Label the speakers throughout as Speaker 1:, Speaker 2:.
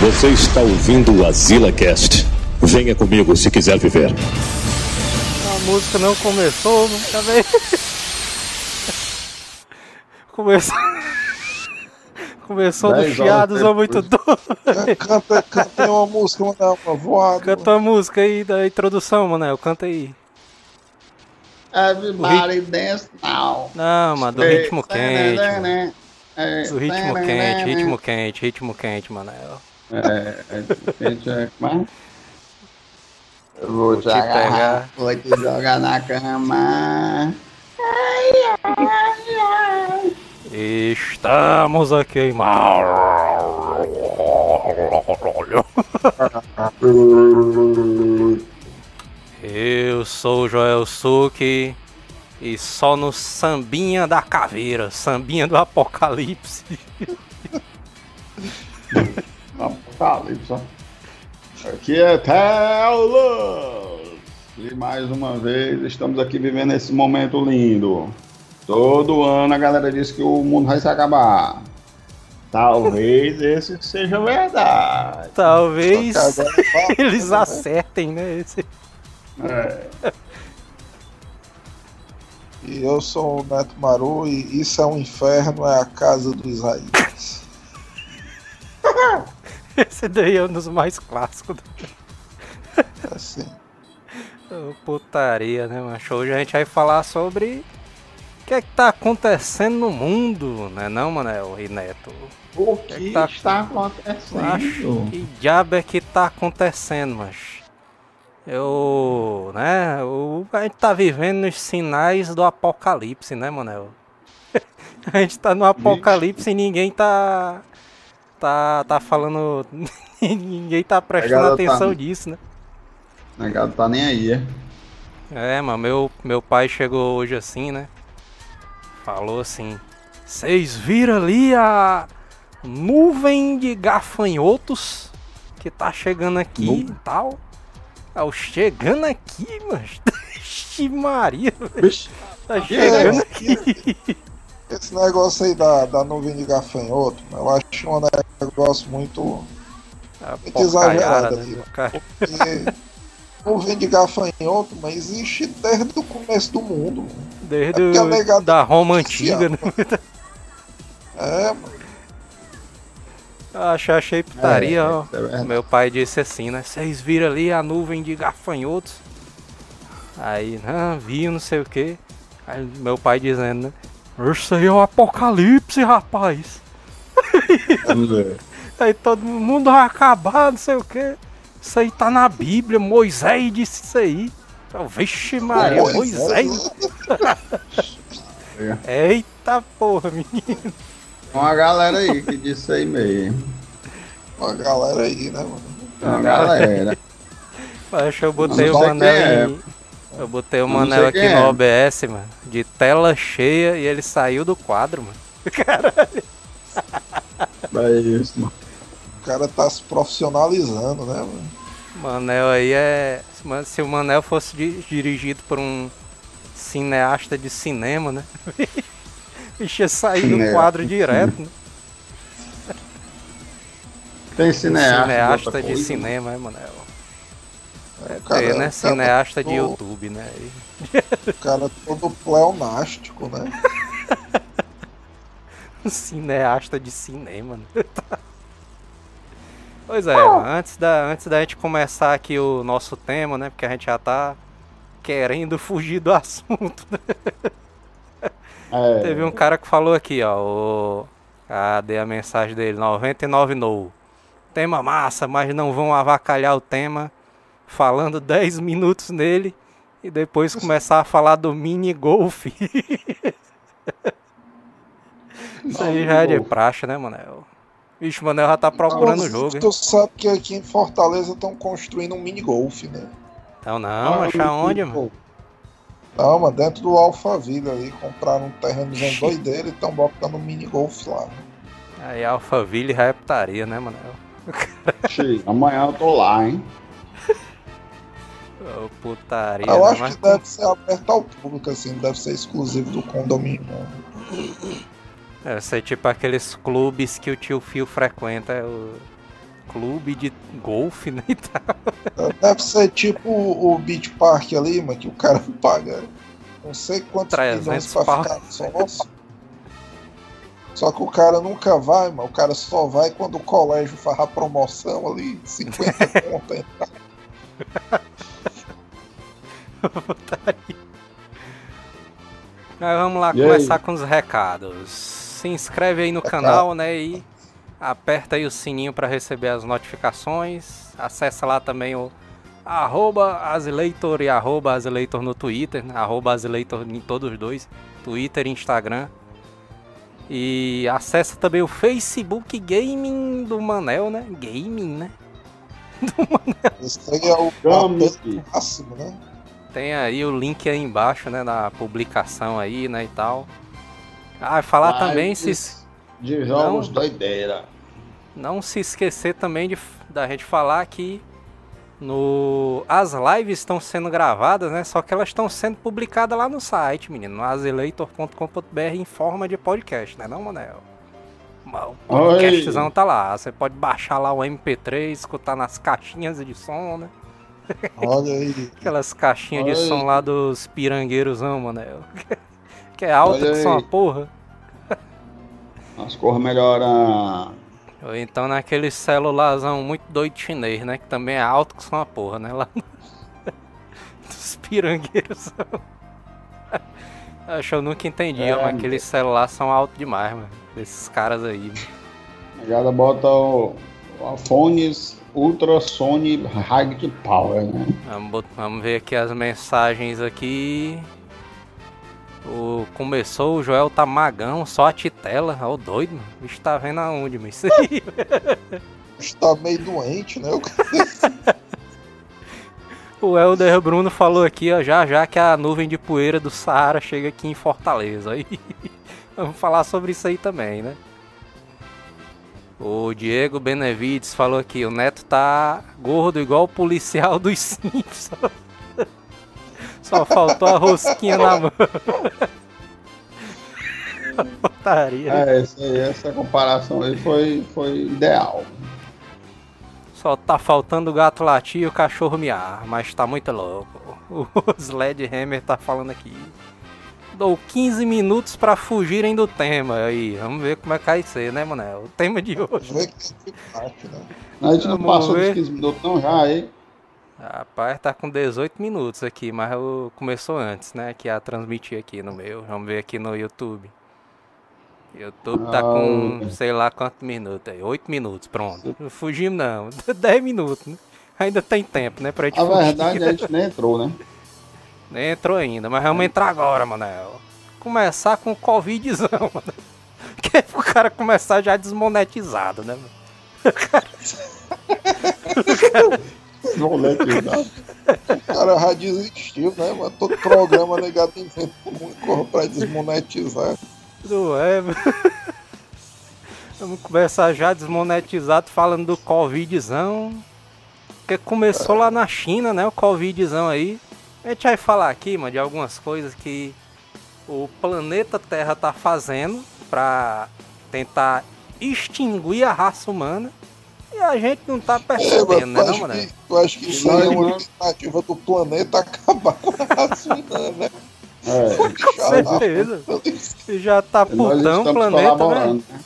Speaker 1: Você está ouvindo o Azila Cast. Venha comigo se quiser viver.
Speaker 2: A música não começou, nunca veio. Começou. Começou no chiados ou muito doido.
Speaker 3: Canta, canta aí uma música, Manel, uma voada.
Speaker 2: Canta a música aí da introdução, Manel. Canta aí.
Speaker 4: Everybody dance now.
Speaker 2: Não, mano, do ritmo quente. mano.
Speaker 4: É,
Speaker 2: Do ritmo quente, ritmo quente, ritmo quente, Manel.
Speaker 4: É, é, é é? Eu vou te
Speaker 2: te pegar.
Speaker 4: vou te jogar na cama.
Speaker 2: Estamos a queimar. Eu sou o Joel Suki e só no Sambinha da Caveira, Sambinha do Apocalipse.
Speaker 4: Apocalipse. Aqui é Telos. E mais uma vez estamos aqui vivendo esse momento lindo. Todo ano a galera diz que o mundo vai se acabar. Talvez esse seja verdade.
Speaker 2: Talvez
Speaker 3: fala,
Speaker 2: eles
Speaker 3: né?
Speaker 2: acertem, né? Esse-
Speaker 4: É.
Speaker 3: E eu sou o Neto Maru e isso é um inferno, é a casa dos israelitas.
Speaker 2: Esse daí é um dos mais clássicos.
Speaker 3: Assim.
Speaker 2: Ô, Putaria, né, macho? Hoje a gente vai falar sobre o que é que tá acontecendo no mundo, né não, Manel e Neto?
Speaker 4: O
Speaker 2: que
Speaker 4: que
Speaker 2: tá-
Speaker 4: está
Speaker 2: Macho,
Speaker 4: acontecendo?
Speaker 2: que diabo é que tá acontecendo, macho? Eu, né, o, a gente tá vivendo nos sinais do apocalipse, né, Manel? A gente tá no apocalipse e ninguém tá, tá, tá falando, ninguém tá prestando
Speaker 4: tá-
Speaker 2: atenção nisso, né?
Speaker 4: Negado tá nem aí, é?
Speaker 2: É, mano, meu, meu pai chegou hoje assim, né? Falou assim: Vocês viram ali a nuvem de gafanhotos que tá chegando aqui e tal? Eu chegando aqui, mano. Ixi, Maria,
Speaker 4: Vixe,
Speaker 2: tá chegando aqui.
Speaker 3: Esse negócio aí da, da nuvem de gafanhoto, eu acho um negócio muito.
Speaker 2: A
Speaker 3: Muito exagerado
Speaker 2: né.
Speaker 3: Porque nuvem de gafanhoto, mas existe desde o começo do mundo. mano.
Speaker 2: Desde
Speaker 3: É
Speaker 2: o- da Roma antiga, né?
Speaker 3: É, mano.
Speaker 2: Achei, achei putaria,
Speaker 4: É,
Speaker 2: ó.
Speaker 4: é verdade.
Speaker 2: Meu pai disse assim, né? Vocês viram ali a nuvem de gafanhotos? Aí, não, vi, não sei o que. Aí meu pai dizendo, né? Isso aí é o apocalipse, rapaz. Aí todo mundo vai acabar, não sei o que. Isso aí tá na Bíblia, Moisés disse isso aí. Eu, Vixe Maria, Moisés. Eita porra, menino.
Speaker 4: Tem uma galera aí que disse aí mesmo.
Speaker 3: Uma galera aí, né, mano?
Speaker 4: Tem uma galera.
Speaker 2: Acho que eu botei o
Speaker 4: não
Speaker 2: Eu botei o
Speaker 4: não
Speaker 2: Manel aqui no
Speaker 4: é.
Speaker 2: OBS, mano. De tela cheia e ele saiu do quadro, mano.
Speaker 4: É isso, mano.
Speaker 3: O cara tá se profissionalizando, né, mano?
Speaker 2: Manel aí é. se o Manel fosse di- dirigido por um cineasta de cinema, né? Bicho ia sair do quadro direto, né?
Speaker 4: Tem cineasta.
Speaker 2: cineasta
Speaker 4: outra
Speaker 2: de
Speaker 4: coisa,
Speaker 2: cinema, é, Manel? É,
Speaker 3: cara-
Speaker 2: ter, né?
Speaker 3: o cara
Speaker 2: Cineasta de
Speaker 3: todo-
Speaker 2: YouTube, né?
Speaker 3: O cara todo pleonástico, né?
Speaker 2: Cineasta de cinema, né? Pois é, mano, antes da, antes da gente começar aqui o nosso tema, né? Porque a gente já tá querendo fugir do assunto, né?
Speaker 4: É,
Speaker 2: Teve um cara que falou aqui, ó. O... Cadê a mensagem dele? 99 no. Tema massa, mas não vão avacalhar o tema falando 10 minutos nele e depois começar a falar do mini golf. Isso aí já é de praxe, né, Manel? Vixe, o Manel já tá procurando o jogo, hein?
Speaker 3: Tu sabe que aqui em Fortaleza estão construindo um mini golf, né?
Speaker 2: Então não, achar onde, mano?
Speaker 3: Não, mas dentro do Alphaville ali, compraram um terrenozinho doideiro e estão botando um mini golf lá. né?
Speaker 2: Aí Alphaville já é putaria, né, Manel?
Speaker 4: Oxi, Amanhã eu tô lá, hein?
Speaker 2: Putaria,
Speaker 3: Eu
Speaker 2: né?
Speaker 3: acho que deve ser aberto ao público, assim, deve ser exclusivo do condomínio.
Speaker 2: Deve ser tipo aqueles clubes que o tio Fio frequenta. é O... clube de golfe, né? E tal.
Speaker 3: Deve ser tipo o Beach Park ali, mano, que o cara paga não sei quantos
Speaker 2: 300
Speaker 3: milhões pra
Speaker 2: pau.
Speaker 3: ficar sócio. Só que o cara nunca vai, mano. O cara só vai quando o colégio faz a promoção ali, 50 conto.
Speaker 2: Mas vamos lá
Speaker 4: E
Speaker 2: começar com os recados. Se inscreve aí no canal, né? E aperta aí o sininho para receber as notificações. Acessa lá também o arroba Azileitor e arroba Azileitor no Twitter. né? Arroba Azileitor em todos os dois. Twitter e Instagram. E acessa também o Facebook Gaming do Manel, né? Gaming, né?
Speaker 3: Esse aí é o máximo, né?
Speaker 2: Tem aí o link aí embaixo, né? Na publicação aí, né? E tal. Ah, falar também se.
Speaker 4: De jogos doideira.
Speaker 2: Não se esquecer também de, da gente falar que no, as lives estão sendo gravadas, né? Só que elas estão sendo publicadas lá no site, menino, no azeleitor.com.br em forma de podcast, né, não, Manel? O podcastzão tá lá. Você pode baixar lá o MP3, escutar nas caixinhas de som, né?
Speaker 3: Olha aí.
Speaker 2: Aquelas caixinhas de
Speaker 4: Olha aí.
Speaker 2: som lá dos pirangueiros, não, Manel. que é alta
Speaker 4: Olha
Speaker 2: que são
Speaker 4: aí.
Speaker 2: uma porra.
Speaker 4: As cores melhoram.
Speaker 2: Ou então naquele celularzão muito doido chinês, né? Que também é alto que são uma porra, né? Lá no- dos pirangueiros. Acho que eu nunca entendi,
Speaker 4: É,
Speaker 2: mas aqueles celulares são altos demais, mano. Desses caras aí. mano.
Speaker 4: A negada bota o, o iPhones Ultra Sony High Power, né?
Speaker 2: Vamos, vamos ver aqui as mensagens aqui. O, começou, o Joel tá magão, só a titela. Ó, o doido, mano. O bicho tá vendo aonde, mano? Isso aí.
Speaker 3: Está meio doente, né? O
Speaker 2: O Helder Bruno falou aqui, ó, já já que a nuvem de poeira do Saara chega aqui em Fortaleza. Aí, vamos falar sobre isso aí também, né? O Diego Benevides falou aqui, o Neto tá gordo igual o policial dos Simpsons. Só faltou a rosquinha na mão. Putaria.
Speaker 4: É, essa, essa comparação aí foi, foi ideal.
Speaker 2: Só tá faltando o gato latir e o cachorro miar, mas tá muito louco. O Sledgehammer tá falando aqui. Dou 15 minutos pra fugirem do tema. Aí, vamos ver como é que vai ser, né, Manel? O tema de hoje.
Speaker 3: né?
Speaker 4: A gente não passou
Speaker 2: ver.
Speaker 4: dos 15 minutos não já aí.
Speaker 2: Rapaz, tá com 18 minutos aqui, mas eu começou antes, né? Que a transmitir aqui no meu. Vamos ver aqui no YouTube. YouTube tá com
Speaker 4: Ah.
Speaker 2: sei lá quantos minutos aí. 8 minutos, pronto. Não Fugimos não. 10 minutos, né? Ainda tem tempo, né? Pra gente
Speaker 4: A
Speaker 2: fugir.
Speaker 4: verdade, a gente nem entrou, né?
Speaker 2: Nem entrou ainda, mas vamos entrar agora, Manel. Começar com o Covidzão, mano. Que é pro cara começar já desmonetizado, né, mano?
Speaker 4: Desmonetizado.
Speaker 3: O cara já desistiu, né? Mas todo programa negado inventa alguma coisa pra desmonetizar.
Speaker 2: Não é, mano. Vamos começar já desmonetizado falando do Covidzão. Que começou lá na China, né? O Covidzão aí. A gente vai falar aqui, mano, de algumas coisas que o planeta Terra tá fazendo pra tentar extinguir a raça humana. E a gente não tá
Speaker 3: É,
Speaker 2: percebendo, né, não,
Speaker 3: eu
Speaker 2: mano?
Speaker 3: acho, que, eu acho que isso aí é uma tentativa do planeta acabar com a raça humana, né?
Speaker 4: É,
Speaker 2: Com certeza. E já tá
Speaker 4: nós
Speaker 2: putão o planeta, né?
Speaker 4: né?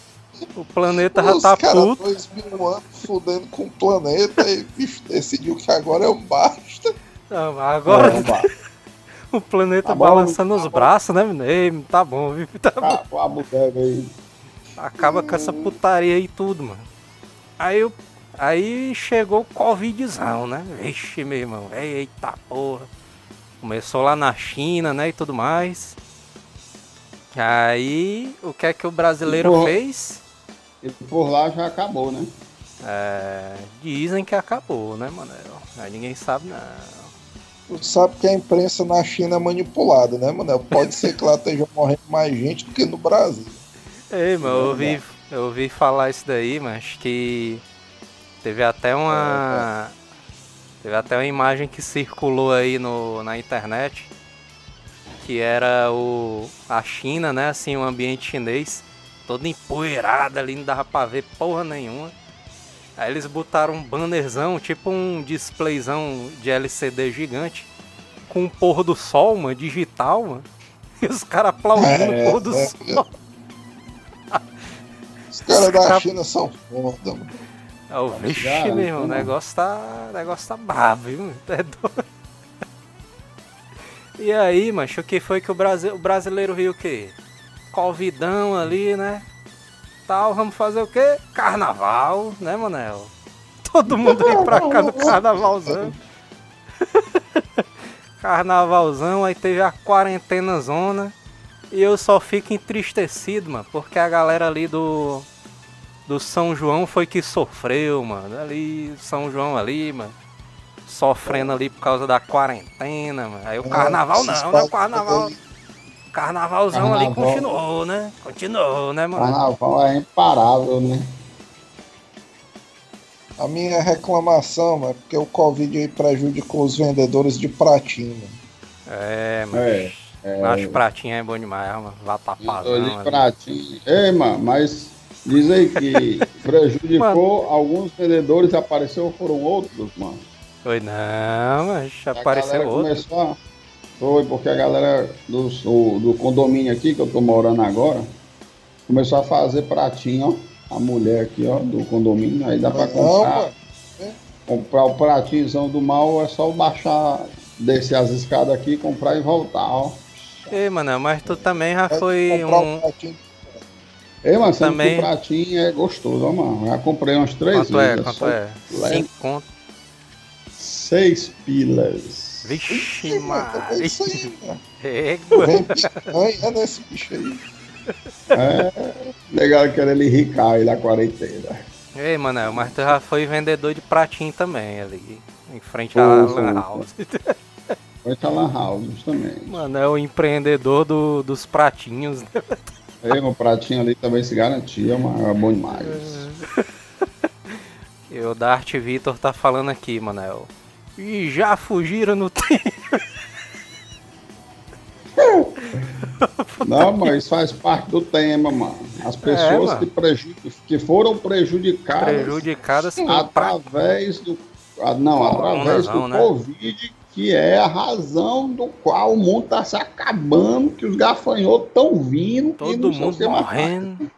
Speaker 2: O planeta já
Speaker 3: Os
Speaker 2: tá
Speaker 3: caras
Speaker 2: puto.
Speaker 3: dois mil anos fudendo com o planeta e bicho, decidiu que agora é um basta.
Speaker 2: Não, agora o planeta
Speaker 4: Tá bom,
Speaker 2: balançando os
Speaker 4: tá
Speaker 2: braços, né? menino? Ei, tá bom, viu? Tá bom.
Speaker 4: tá, bodega aí.
Speaker 2: Acaba com essa putaria aí tudo, mano. Aí, eu- aí chegou o Covidzão, né? Vixe, meu irmão. Eita porra. Começou lá na China, né? E tudo mais. Aí, o que é que o brasileiro
Speaker 4: Porra.
Speaker 2: fez?
Speaker 4: E por lá já acabou, né?
Speaker 2: É, dizem que acabou, né, Manel? Aí ninguém sabe, não.
Speaker 3: Tu sabe que a imprensa na China é manipulada, né, mano? Pode ser que lá esteja morrendo mais gente do que no Brasil.
Speaker 2: Ei, mano, eu ouvi, eu ouvi falar isso daí, mas que teve até uma. Teve até uma imagem que circulou aí no, na internet. Que era o. a China, né? Assim, o ambiente chinês, todo empoeirado ali, não dava pra ver porra nenhuma. Aí eles botaram um bannerzão, tipo um displayzão de LCD gigante, com o pôr do sol, mano, digital, mano. E os caras aplaudindo
Speaker 3: É,
Speaker 2: o pôr do
Speaker 3: é,
Speaker 2: sol.
Speaker 3: Os caras da
Speaker 2: Cara-
Speaker 3: China são foda, mano.
Speaker 2: É o vixe,
Speaker 4: ligado,
Speaker 2: meu irmão, o
Speaker 4: então,
Speaker 2: negócio tá. O negócio tá bravo, viu? É doido. E aí, macho, o que foi que o, Brasi- o brasileiro viu o quê? Covidão ali, né? Tal, vamos fazer o quê? Carnaval, né, Manel? Todo mundo aí pra cá no carnavalzão. Carnavalzão, aí teve a quarentena zona. E eu só fico entristecido, mano, porque a galera ali do do São João foi que sofreu, mano. Ali, São João ali, mano. Sofrendo ali por causa da quarentena, mano. Aí o carnaval não, né? O carnaval. Carnavalzão ali
Speaker 4: Carnaval.
Speaker 2: continuou, né? Continuou, né, mano?
Speaker 4: Carnaval é imparável, né?
Speaker 3: A minha reclamação, mano, é porque o Covid aí prejudicou os vendedores de pratinho, mano.
Speaker 2: É, mano.
Speaker 4: É. é
Speaker 2: Acho pratinha é bom demais, mano. Vá tapazão.
Speaker 4: Olhe
Speaker 2: ali.
Speaker 4: pratinho. Ei, mano, mas diz aí que prejudicou alguns vendedores e apareceu foram outros, mano.
Speaker 2: Foi não, mas apareceu outro.
Speaker 4: Começou a... Foi porque a galera do, do, do condomínio aqui, que eu tô morando agora, começou a fazer pratinho, ó. A mulher aqui, ó, do condomínio, aí dá pra comprar.
Speaker 3: mano.
Speaker 4: Comprar o pratinhozão do mal é só baixar, descer as escadas aqui, comprar e voltar, ó.
Speaker 2: Ei, mano, mas tu também já
Speaker 3: Vai
Speaker 2: foi um.
Speaker 3: pratinho.
Speaker 4: Ei, mas sendo
Speaker 2: Também-
Speaker 4: que o pratinho é gostoso, ó, mano. Já comprei umas três
Speaker 2: Quanto é?
Speaker 4: vezes.
Speaker 2: Quanto
Speaker 4: só
Speaker 2: é? Cinco conto.
Speaker 4: Seis pilas.
Speaker 2: Vixe,
Speaker 3: É isso aí, mano.
Speaker 2: Égua.
Speaker 3: Vem picanha nesse bicho aí.
Speaker 4: É, legal querendo enricar aí na quarentena.
Speaker 2: Ei, mano, mas tu já foi vendedor de pratinho também ali. Em frente à
Speaker 4: Foi,
Speaker 2: Lan
Speaker 4: foi.
Speaker 2: House.
Speaker 4: Vai estar lá houses também.
Speaker 2: Mano, é o empreendedor do- dos pratinhos. né?
Speaker 4: Ei, meu pratinho ali também se garantia, mas é bom demais.
Speaker 2: E o Dart Vitor tá falando aqui, Manel. E já fugiram no tempo.
Speaker 4: Não, mas faz parte do tema, mano. As pessoas
Speaker 2: mano.
Speaker 4: que, que foram prejudicadas
Speaker 2: Prejudicadas pra...
Speaker 4: através do. Não, através do
Speaker 2: né?
Speaker 4: Covid, que é a razão do qual o mundo tá se acabando, que os gafanhotos estão vindo. e
Speaker 2: Todo
Speaker 4: não
Speaker 2: mundo morrendo.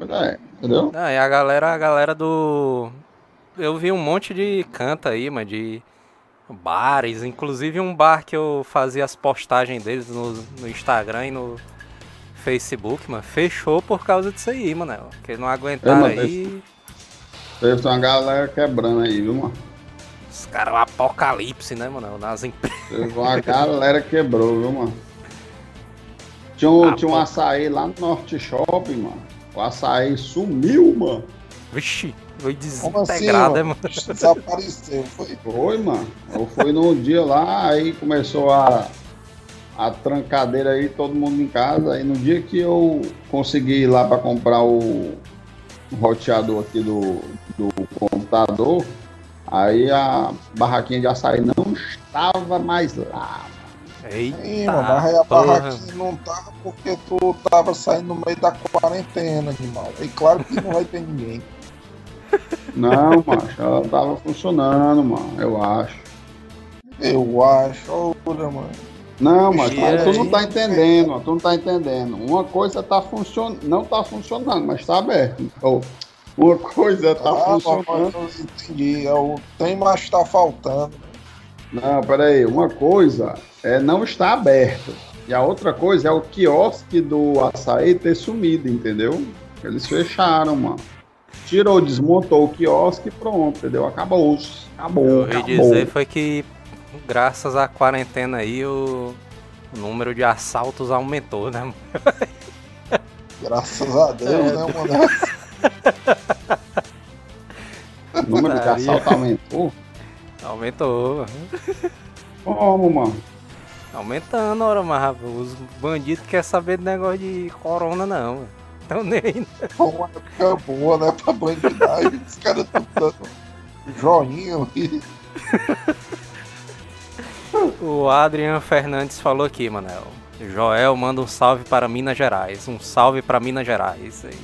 Speaker 4: É, entendeu?
Speaker 2: Ah, e a galera, a galera do. Eu vi um monte de canta aí, mano, de bares, inclusive um bar que eu fazia as postagens deles no, no Instagram e no Facebook, mano, fechou por causa disso aí, mano. Que não aguentaram
Speaker 4: É,
Speaker 2: aí.
Speaker 4: Teve uma galera quebrando aí, viu, mano?
Speaker 2: Os caras, o apocalipse, né, mano? Nas empresas.
Speaker 4: Teve uma galera quebrou, viu, mano? Tinha um,
Speaker 2: Ah,
Speaker 4: tinha um
Speaker 2: pô.
Speaker 4: açaí lá no Norte Shopping, mano. O açaí sumiu, mano.
Speaker 2: Vixe, foi
Speaker 3: Como assim,
Speaker 2: desintegrado, né,
Speaker 3: mano? Desapareceu, foi.
Speaker 4: Foi, mano. Eu fui num dia lá, aí começou a, a trancadeira aí, todo mundo em casa. Aí no dia que eu consegui ir lá pra comprar o, o roteador aqui do, do computador, aí a barraquinha de açaí não estava mais lá.
Speaker 2: Eita,
Speaker 3: Ih, mano, mas aí a
Speaker 2: porra.
Speaker 3: barraquinha não tava porque tu tava saindo no meio da quarentena, animal. E claro que não vai ter ninguém.
Speaker 4: Não, macho, ela tava funcionando, mano, eu acho.
Speaker 3: Eu acho, olha, mano.
Speaker 4: Não, mas
Speaker 2: Gira
Speaker 4: tu não tá entendendo, tu não tá entendendo. Uma coisa tá funcionando, não tá funcionando, mas tá aberto. Ou, uma coisa tá
Speaker 3: ah,
Speaker 4: funcionando.
Speaker 3: papai, eu entendi. É o tem, mas tá faltando.
Speaker 4: Não, peraí, uma coisa é não estar aberto. E a outra coisa é o quiosque do açaí ter sumido, entendeu? Eles fecharam, mano. Tirou, desmontou o quiosque e pronto, entendeu? Acabou. Acabou.
Speaker 2: Eu ouvi
Speaker 4: acabou.
Speaker 2: dizer foi que graças à quarentena aí o, o número de assaltos aumentou, né? mano?
Speaker 3: Graças a Deus,
Speaker 2: É.
Speaker 3: né, mano?
Speaker 4: O número de
Speaker 2: Putaria.
Speaker 4: assalto aumentou.
Speaker 2: Aumentou. mano.
Speaker 4: Como, mano?
Speaker 2: Aumentando, ora, mas rapaz, os bandidos querem saber do negócio de corona não, mano. Então nem.
Speaker 3: Foi uma época boa, né, pra bandidagem. Os caras estão dando joinha ali.
Speaker 2: O Adrian Fernandes falou aqui, Manel. Joel manda um salve para Minas Gerais. Um salve para Minas Gerais. Aí.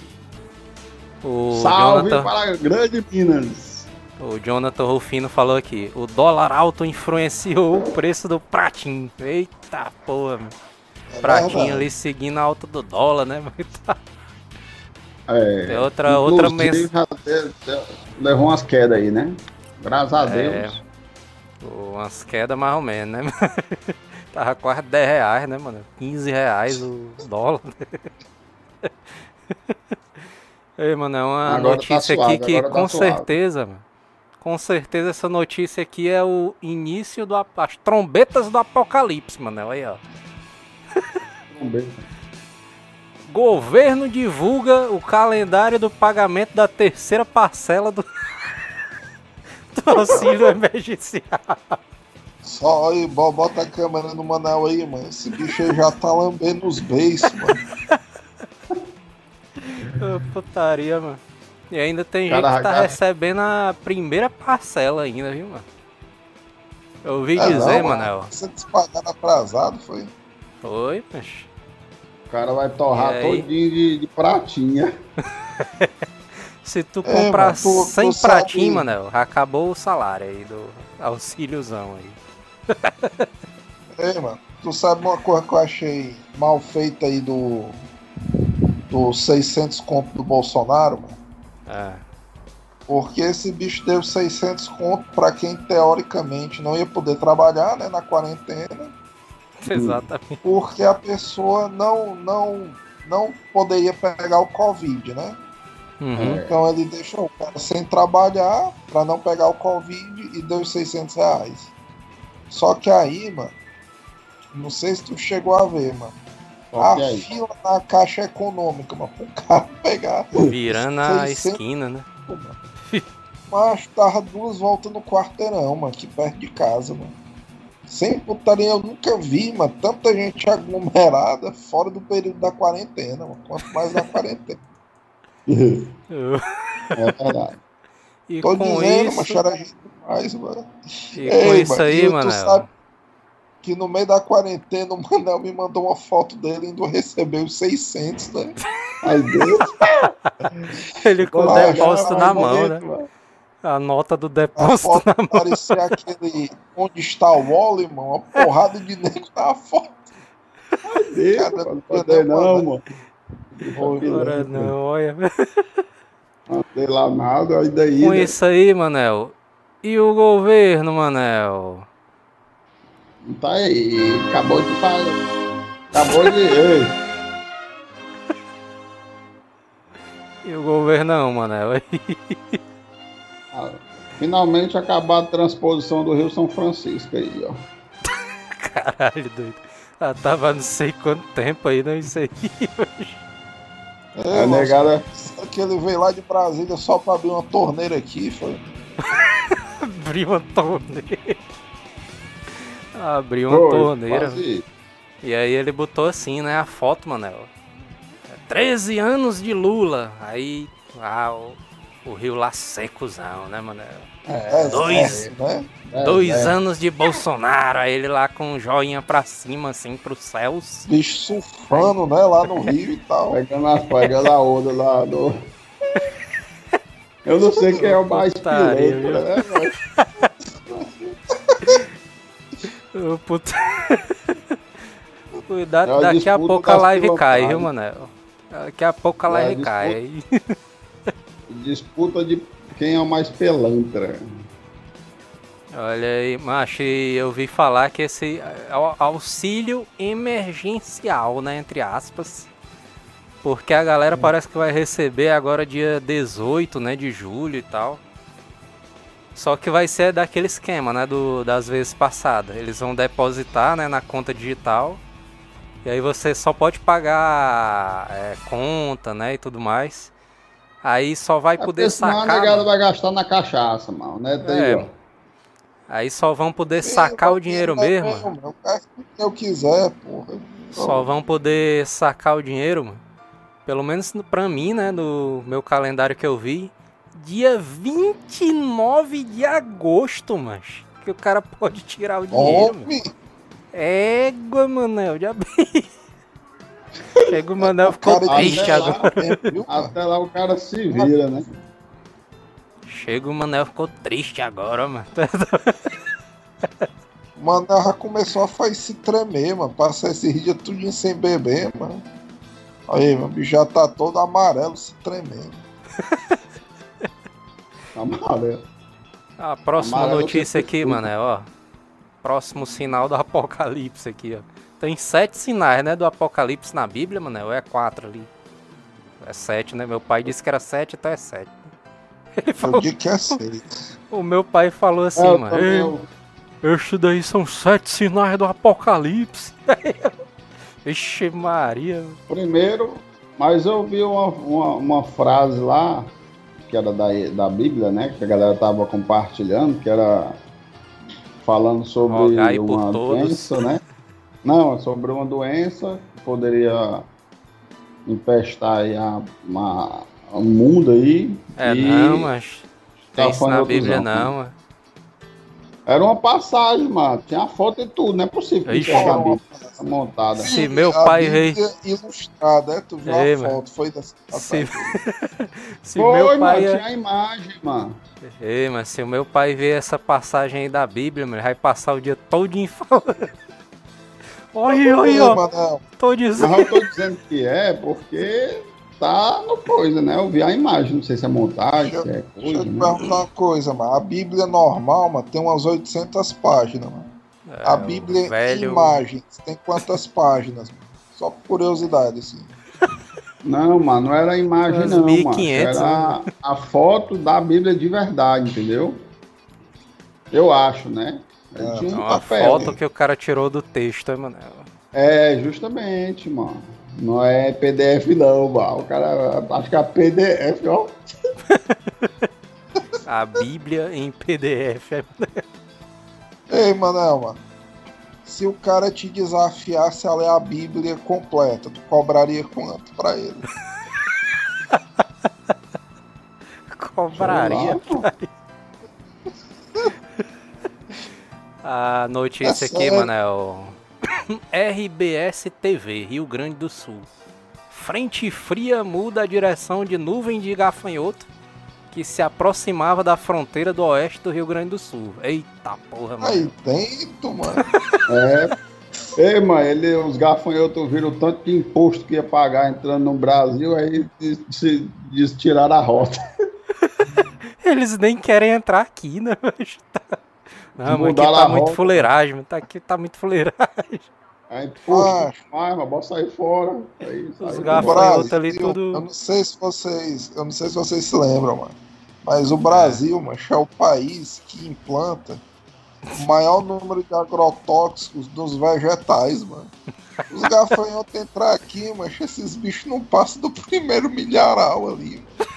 Speaker 2: O
Speaker 4: Salve
Speaker 2: Jonathan,
Speaker 4: para a grande Minas.
Speaker 2: o Jonathan Rufino falou aqui: o dólar alto influenciou o preço do pratinho. Eita porra, meu.
Speaker 3: É
Speaker 2: pratinho ali seguindo a alta do dólar, né? Mas tá-
Speaker 4: É,
Speaker 2: Tem outra- outra
Speaker 4: inclusive,
Speaker 2: mens-
Speaker 4: já de- de- Levou umas quedas aí, né? Graças a
Speaker 2: É.
Speaker 4: Deus.
Speaker 2: Umas quedas mais ou menos, né? Tava quase 10 reais, né, mano? 15 reais o dólar. Ei, mano, é uma
Speaker 4: Agora tá
Speaker 2: notícia
Speaker 4: suave,
Speaker 2: aqui que
Speaker 4: tá
Speaker 2: com
Speaker 4: suave.
Speaker 2: certeza, mano. Com certeza essa notícia aqui é o início do as trombetas do apocalipse, mano. Olha aí, ó.
Speaker 4: Beijo.
Speaker 2: Governo divulga o calendário do pagamento da terceira parcela do, do auxílio emergencial.
Speaker 3: Só aí, bo- bota a câmera no Manel aí, mano. Esse bicho aí já tá lambendo os beiços, mano.
Speaker 2: Putaria, mano. E ainda tem
Speaker 4: Cara,
Speaker 2: gente que tá
Speaker 4: cara.
Speaker 2: recebendo a primeira parcela ainda, viu, mano? Eu ouvi
Speaker 3: É,
Speaker 2: dizer,
Speaker 3: não,
Speaker 2: Manel.
Speaker 3: Você pagaram atrasado, foi?
Speaker 2: Foi, mas.
Speaker 4: O cara vai torrar todinho de, de pratinha.
Speaker 2: Se tu
Speaker 3: É,
Speaker 2: comprar
Speaker 3: mano, tu-
Speaker 2: 100
Speaker 3: tu sabe-
Speaker 2: pratinhos, Manel, acabou o salário aí do auxíliozão aí.
Speaker 3: É, mano. Tu sabe uma coisa que eu achei mal feita aí do. dos 600 conto do Bolsonaro, mano?
Speaker 2: É.
Speaker 3: Porque esse bicho deu 600 conto pra quem teoricamente não ia poder trabalhar, né, na quarentena,
Speaker 2: Exatamente.
Speaker 3: porque a pessoa não não não poderia pegar o covid, né?
Speaker 2: Uhum.
Speaker 4: É.
Speaker 3: Então ele deixou o cara sem trabalhar pra não pegar o covid e deu os 600 reais. Só que aí, mano, não sei se tu chegou a ver, mano. A
Speaker 4: Só que aí.
Speaker 3: fila na caixa econômica, mano, pro cara pegar.
Speaker 2: Virando a
Speaker 3: 600
Speaker 2: esquina, né?
Speaker 3: Macho, tava duas voltas no quarteirão, mano, aqui perto de casa, mano. Sem putaria, eu nunca vi, mano, tanta gente aglomerada fora do período da quarentena, mano. Quanto mais da quarentena.
Speaker 4: É verdade.
Speaker 2: E
Speaker 3: Tô
Speaker 2: com
Speaker 3: dizendo,
Speaker 2: isso,
Speaker 3: mas era gente demais, mano.
Speaker 2: e com
Speaker 3: Ei,
Speaker 2: isso
Speaker 3: mano,
Speaker 2: aí, Manel.
Speaker 3: sabe que no meio da quarentena o Manel me mandou uma foto dele indo receber os 600, né?
Speaker 4: Ai, Deus.
Speaker 2: Ele com o depósito na mão, né?
Speaker 4: mano.
Speaker 2: A nota do
Speaker 3: A
Speaker 2: depósito
Speaker 3: foto
Speaker 2: na mão.
Speaker 3: parecia aquele onde está o Wally, mano. Uma porrada de nego na foto.
Speaker 4: Deus,
Speaker 3: Cara,
Speaker 4: mano. Não pode não, mano.
Speaker 2: Ora não, olha.
Speaker 4: Não sei lá nada, aí daí.
Speaker 2: Com
Speaker 4: né?
Speaker 2: isso aí, Manel. E o governo, Manel?
Speaker 4: Tá aí, acabou de falar. Acabou de. Ei,
Speaker 2: E o governo não, Manel?
Speaker 4: finalmente acabou a transposição do Rio São Francisco aí, ó.
Speaker 2: Caralho, doido. Ah, tava não sei quanto tempo aí, não sei.
Speaker 4: É,
Speaker 3: É, mano,
Speaker 4: negada.
Speaker 3: só que ele veio lá de Brasília só pra abrir uma torneira aqui, foi.
Speaker 2: Abriu uma torneira. Abriu uma torneira.
Speaker 4: quase.
Speaker 2: E aí ele botou assim, né, a foto, Manel. 13 anos de Lula. Aí, ah, o, o rio lá secozão, né, Manel?
Speaker 3: É,
Speaker 2: Dois.
Speaker 3: é, né?
Speaker 4: É,
Speaker 2: Dois
Speaker 4: é.
Speaker 2: anos de Bolsonaro, aí ele lá com o joinha pra cima, assim, pros céus.
Speaker 3: Bicho surfando, né? Lá no Rio e tal.
Speaker 4: Pegando a, pegando a onda lá do. Eu não sei quem é o mais
Speaker 2: Putaria,
Speaker 4: piloto, né? mas-
Speaker 2: puta. Cuidado,
Speaker 4: É
Speaker 2: daqui a pouco a live cai, viu. Manel? Daqui a pouco a
Speaker 4: É a
Speaker 2: live
Speaker 4: disputa-
Speaker 2: cai.
Speaker 4: Disputa de quem é o mais pelantra.
Speaker 2: Olha aí, macho, eu vi falar que esse au- auxílio emergencial, né, entre aspas, porque a galera parece que vai receber agora dia 18, né, de julho e tal. Só que vai ser daquele esquema, né, do, das vezes passadas. Eles vão depositar, né, na conta digital. E aí você só pode pagar é, conta, né, e tudo mais. Aí só vai
Speaker 4: É
Speaker 2: poder
Speaker 4: porque senão a
Speaker 2: sacar.
Speaker 4: negada
Speaker 2: mano.
Speaker 4: vai gastar na cachaça, mano, né? Tem,
Speaker 2: É,
Speaker 4: ó.
Speaker 2: Aí só vão poder sacar o dinheiro mesmo. mano.
Speaker 3: Eu gasto o que eu quiser, porra.
Speaker 2: Só vão poder sacar o dinheiro, mano. Pelo menos no- pra mim, né? No meu calendário que eu vi. Dia 29 de agosto, mas Que o cara pode tirar o dinheiro, mano.
Speaker 3: Homem,
Speaker 2: Égua, Manel, já bem. Chega o Manel ficou triste
Speaker 4: lá.
Speaker 2: agora.
Speaker 3: mano?
Speaker 4: Até lá o cara se vira, né?
Speaker 2: Chega o Manel ficou triste agora, mano.
Speaker 3: Mano, ela já começou a fazer se tremer, mano. Passar esses dias tudinho sem beber, mano. Aí, meu bicho já tá todo amarelo se tremendo.
Speaker 4: Amarelo.
Speaker 2: A próxima
Speaker 4: Amarelo
Speaker 2: notícia aqui,
Speaker 4: tudo.
Speaker 2: mano, é, ó. Próximo sinal do apocalipse aqui, ó. Tem sete sinais, né, do apocalipse na Bíblia, mano, ou é quatro ali? É sete, né? Meu pai disse que era sete, então é sete. Ele
Speaker 3: Eu
Speaker 2: falou,
Speaker 3: digo que é seis.
Speaker 2: o meu pai falou assim,
Speaker 4: É, eu
Speaker 2: mano.
Speaker 4: também,
Speaker 2: "Ei,
Speaker 4: eu-
Speaker 2: daí são sete sinais do apocalipse. Ixi, Maria.
Speaker 4: Primeiro, mas eu vi uma, uma, uma frase lá, que era da, da Bíblia, né? Que a galera tava compartilhando, que era falando sobre
Speaker 2: Rogai por
Speaker 4: uma
Speaker 2: todos.
Speaker 4: doença, né? Não, sobre uma doença que poderia empestar aí a, uma, o mundo aí.
Speaker 2: É,
Speaker 4: e
Speaker 2: não, mas. Tem isso na Bíblia,
Speaker 4: não.
Speaker 2: não, mano.
Speaker 4: Era uma passagem, mano. Tinha a foto e tudo, não é possível que uma passagem montada.
Speaker 2: Se meu
Speaker 3: A
Speaker 2: pai
Speaker 3: Bíblia ilustrada, é? Tu viu
Speaker 2: Ei,
Speaker 3: a
Speaker 2: mano.
Speaker 3: foto, foi dessa
Speaker 2: Se, se
Speaker 4: Foi,
Speaker 2: meu
Speaker 4: mano,
Speaker 2: pai. é-
Speaker 4: tinha a imagem, mano.
Speaker 2: Ei, mas se o meu pai ver essa passagem aí da Bíblia, mano, ele vai passar o dia todinho falando. Olha, olha,
Speaker 3: Ei,
Speaker 2: ó.
Speaker 3: Manel,
Speaker 2: Tô
Speaker 4: Mas
Speaker 2: dizendo.
Speaker 4: eu tô dizendo que é porque tá no coisa, né? Eu vi a imagem, não sei se é montagem, se é
Speaker 3: Deixa eu
Speaker 4: coisa,
Speaker 3: te
Speaker 4: né?
Speaker 3: perguntar uma coisa, mano. A Bíblia normal, mano, tem umas 800 páginas, mano.
Speaker 2: É,
Speaker 3: A Bíblia
Speaker 2: velho-
Speaker 3: imagens tem quantas páginas? mano? Só por curiosidade, assim.
Speaker 4: Não, mano, não era a imagem, não, mano.
Speaker 2: 1500,
Speaker 4: Era a foto da Bíblia de verdade, entendeu? Eu acho, né?
Speaker 3: É,
Speaker 2: É
Speaker 4: um
Speaker 2: uma
Speaker 4: papel.
Speaker 2: foto que o cara tirou do texto, hein, mano.
Speaker 4: É, justamente, mano. Não é PDF, não, mano. O cara, acho que é PDF, ó.
Speaker 2: A Bíblia em PDF. é-
Speaker 3: Ei, Manel, mano. Se o cara te desafiasse a ler a Bíblia completa, tu cobraria quanto pra ele?
Speaker 2: Cobraria.
Speaker 4: Sei lá,
Speaker 2: A notícia
Speaker 3: É
Speaker 2: aqui, o RBS TV, Rio Grande do Sul. Frente fria muda a direção de nuvem de gafanhoto que se aproximava da fronteira do oeste do Rio Grande do Sul. Eita porra, mano.
Speaker 3: Aí dentro, mano.
Speaker 4: É. Ei, mano, ele, os gafanhotos viram o tanto de imposto que ia pagar entrando no Brasil, aí se des- tiraram a rota.
Speaker 2: Eles nem querem entrar aqui, né? Não, mas aqui tá muito fuleiragem, mano. Tá aqui tá muito fuleiragem.
Speaker 4: Aí, imposto
Speaker 3: Ah.
Speaker 4: mas bota sair fora. Aí,
Speaker 2: Os gafanhotos ali tudo-
Speaker 3: Eu não sei se vocês. Eu não sei se vocês se lembram, mano. Mas o Brasil, mano, é o país que implanta o maior número de agrotóxicos dos vegetais, mano. Os gafanhotos entrar aqui, mas esses bichos não passam do primeiro milharal ali, mano.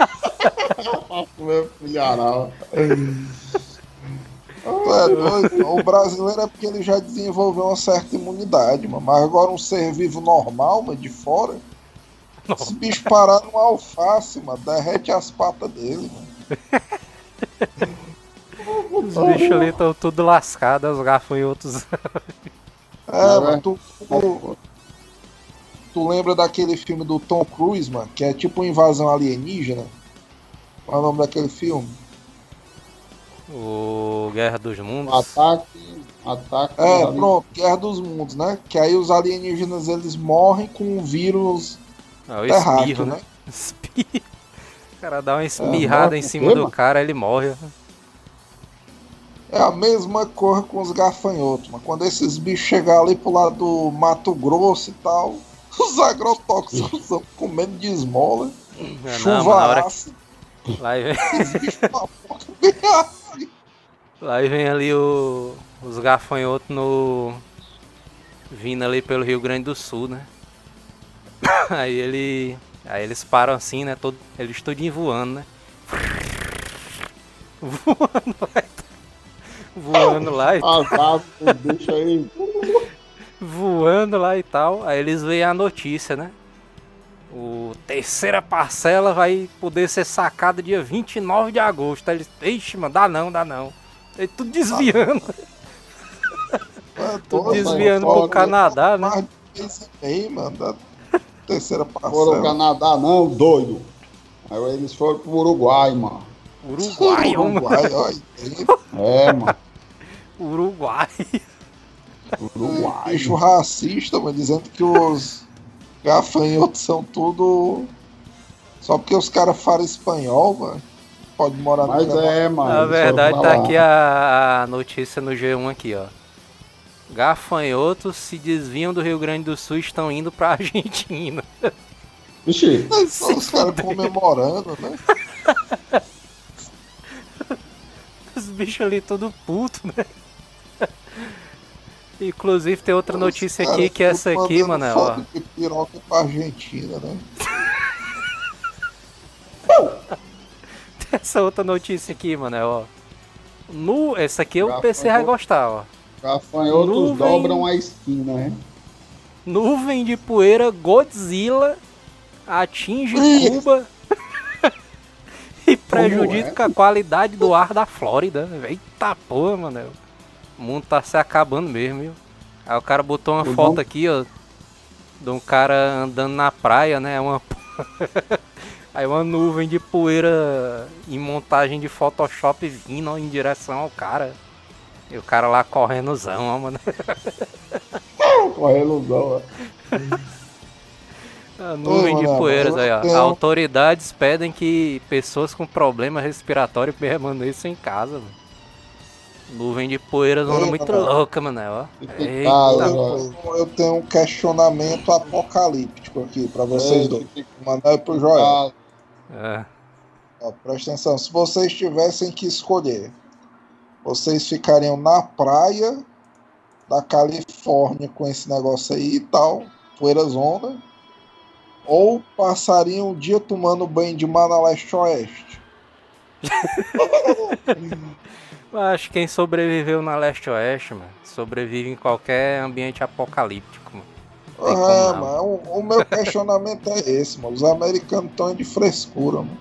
Speaker 4: Meu filharal.
Speaker 3: Tu é doido? O brasileiro é porque ele já desenvolveu uma certa imunidade, mano. Mas agora um ser vivo normal, mano, de fora. Esse bicho parar numa alface, mano, derrete as patas dele, mano.
Speaker 2: Os bichos ali estão tudo lascados, os gafanhotos.
Speaker 3: É,
Speaker 4: Não,
Speaker 3: mano,
Speaker 4: é?
Speaker 3: tu, tu, tu lembra daquele filme do Tom Cruise, mano, que é tipo invasão alienígena? Qual é o nome daquele filme?
Speaker 2: O Guerra dos Mundos.
Speaker 4: Ataque. Ataque.
Speaker 3: É, pronto, Guerra dos Mundos, né? Que aí os alienígenas eles morrem com um vírus
Speaker 2: É o espirro, né?
Speaker 3: né?
Speaker 2: Espirro. O cara dá uma espirrada
Speaker 4: morre
Speaker 2: em cima do cara, ele morre.
Speaker 3: É a mesma coisa com os gafanhotos, mas quando esses bichos chegar ali pro lado do Mato Grosso e tal, os agrotóxicos estão comendo de esmola,
Speaker 2: É, não,
Speaker 3: chuva
Speaker 2: na hora
Speaker 3: ácida,
Speaker 2: que lá vem,
Speaker 3: esses bichos na porta bem assim.
Speaker 2: Lá vem ali o, os gafanhotos no. vindo ali pelo Rio Grande do Sul, né? Aí ele. Aí eles param assim, né? Todo, eles tudinho voando, né? Voando lá. e- Voando lá e
Speaker 4: Ah, tá, deixa aí.
Speaker 2: voando lá e tal. Aí eles veem a notícia, né? O terceira parcela vai poder ser sacada dia 29 de agosto. Aí eles, ixi, mano, dá não, dá não. Aí tudo desviando,
Speaker 3: É,
Speaker 2: tudo desviando
Speaker 3: mano.
Speaker 2: pro Canadá, né?
Speaker 3: Mais de mês e meio, mano. Dá terceira
Speaker 4: Foram ao
Speaker 3: parcela.
Speaker 4: Canadá, não, doido. Aí eles foram pro Uruguai, mano.
Speaker 2: Uruguai.
Speaker 3: Uruguai, ó, aí,
Speaker 4: É, mano.
Speaker 2: Uruguai.
Speaker 4: Uruguai.
Speaker 3: bicho racista, mano, dizendo que os gafanhotos são tudo. Só porque os caras falam espanhol, mano. Pode morar no
Speaker 4: Mas
Speaker 3: Canadá.
Speaker 4: é, mano.
Speaker 2: Na verdade, tá aqui a, a notícia no G1 aqui, ó. Gafanhotos se desviam do Rio Grande do Sul e estão indo pra Argentina.
Speaker 4: Vixe,
Speaker 3: Só os caras comemorando, né?
Speaker 2: Os bichos ali todo puto, né? Inclusive tem outra notícia aqui que é essa aqui, mano, ó.
Speaker 3: de piroca pra Argentina, né?
Speaker 2: Essa outra notícia aqui, mano, ó. No, essa aqui o
Speaker 4: Gafanhoto.
Speaker 2: PC vai gostar, ó.
Speaker 4: gafanhotos
Speaker 2: Nuvem.
Speaker 4: dobram a esquina, né?
Speaker 2: Nuvem de poeira Godzilla atinge. Cuba e prejudica a qualidade do ar da Flórida. Eita porra, mano. O mundo tá se acabando mesmo, viu? Aí o cara botou uma
Speaker 4: O
Speaker 2: foto aqui, ó, de um cara andando na praia, né? Uma... Aí uma nuvem de poeira em montagem de Photoshop vindo em direção ao cara. E o cara lá correndozão, ó, mano.
Speaker 4: Correndo ó.
Speaker 2: A nuvem de
Speaker 3: mano,
Speaker 2: poeiras
Speaker 3: eu
Speaker 2: aí, ó.
Speaker 3: tenho-
Speaker 2: Autoridades pedem que pessoas com problema respiratório permaneçam em casa, mano. Nuvem de poeiras, onda
Speaker 3: Ei,
Speaker 2: muito
Speaker 3: mano.
Speaker 2: louca, mano. Ó. Eita,
Speaker 4: ó.
Speaker 3: Eu tenho um questionamento apocalíptico aqui pra vocês dois. Mandar aí pro Joel.
Speaker 2: É.
Speaker 3: Presta atenção, se vocês tivessem que escolher, vocês ficariam na praia da Califórnia com esse negócio aí e tal, poeira zona, ou passariam o dia tomando banho de mar na leste-oeste?
Speaker 2: Acho que quem sobreviveu na leste-oeste, mano, sobrevive em qualquer ambiente apocalíptico, mano.
Speaker 3: É, mano, o, o meu questionamento é esse, mano. Os americanos estão de frescura, mano.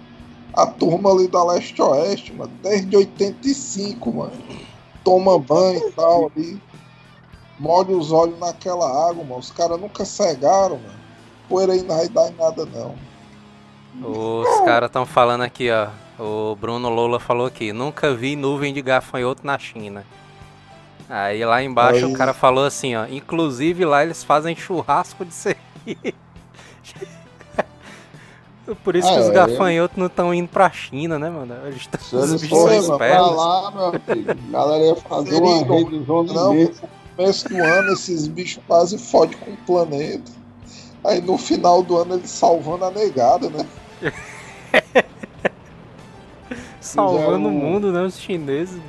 Speaker 3: A turma ali da leste-oeste, mano, desde 85, mano. Toma banho e tal ali. Molha os olhos naquela água, mano. Os caras nunca cegaram, mano. Poeira aí não vai dar em nada, não.
Speaker 2: Os caras estão falando aqui, ó. O Bruno Lola falou aqui: nunca vi nuvem de gafanhoto na China. Aí lá embaixo
Speaker 3: Aí.
Speaker 2: o cara falou assim, ó. Inclusive lá eles fazem churrasco de cerveja. Por isso que
Speaker 4: Ah,
Speaker 2: os
Speaker 4: é,
Speaker 2: gafanhotos não estão indo pra China, né, mano? Eles estão os bichos são
Speaker 4: fossem pra
Speaker 2: espertos.
Speaker 4: lá, meu filho, a galera ia fazer uma rede
Speaker 3: no começo do ano esses bichos quase fodem com o planeta. Aí no final do ano eles salvando a negada, né?
Speaker 2: Salvando
Speaker 4: Fizeram
Speaker 2: o
Speaker 4: um-
Speaker 2: mundo, né? Os chineses.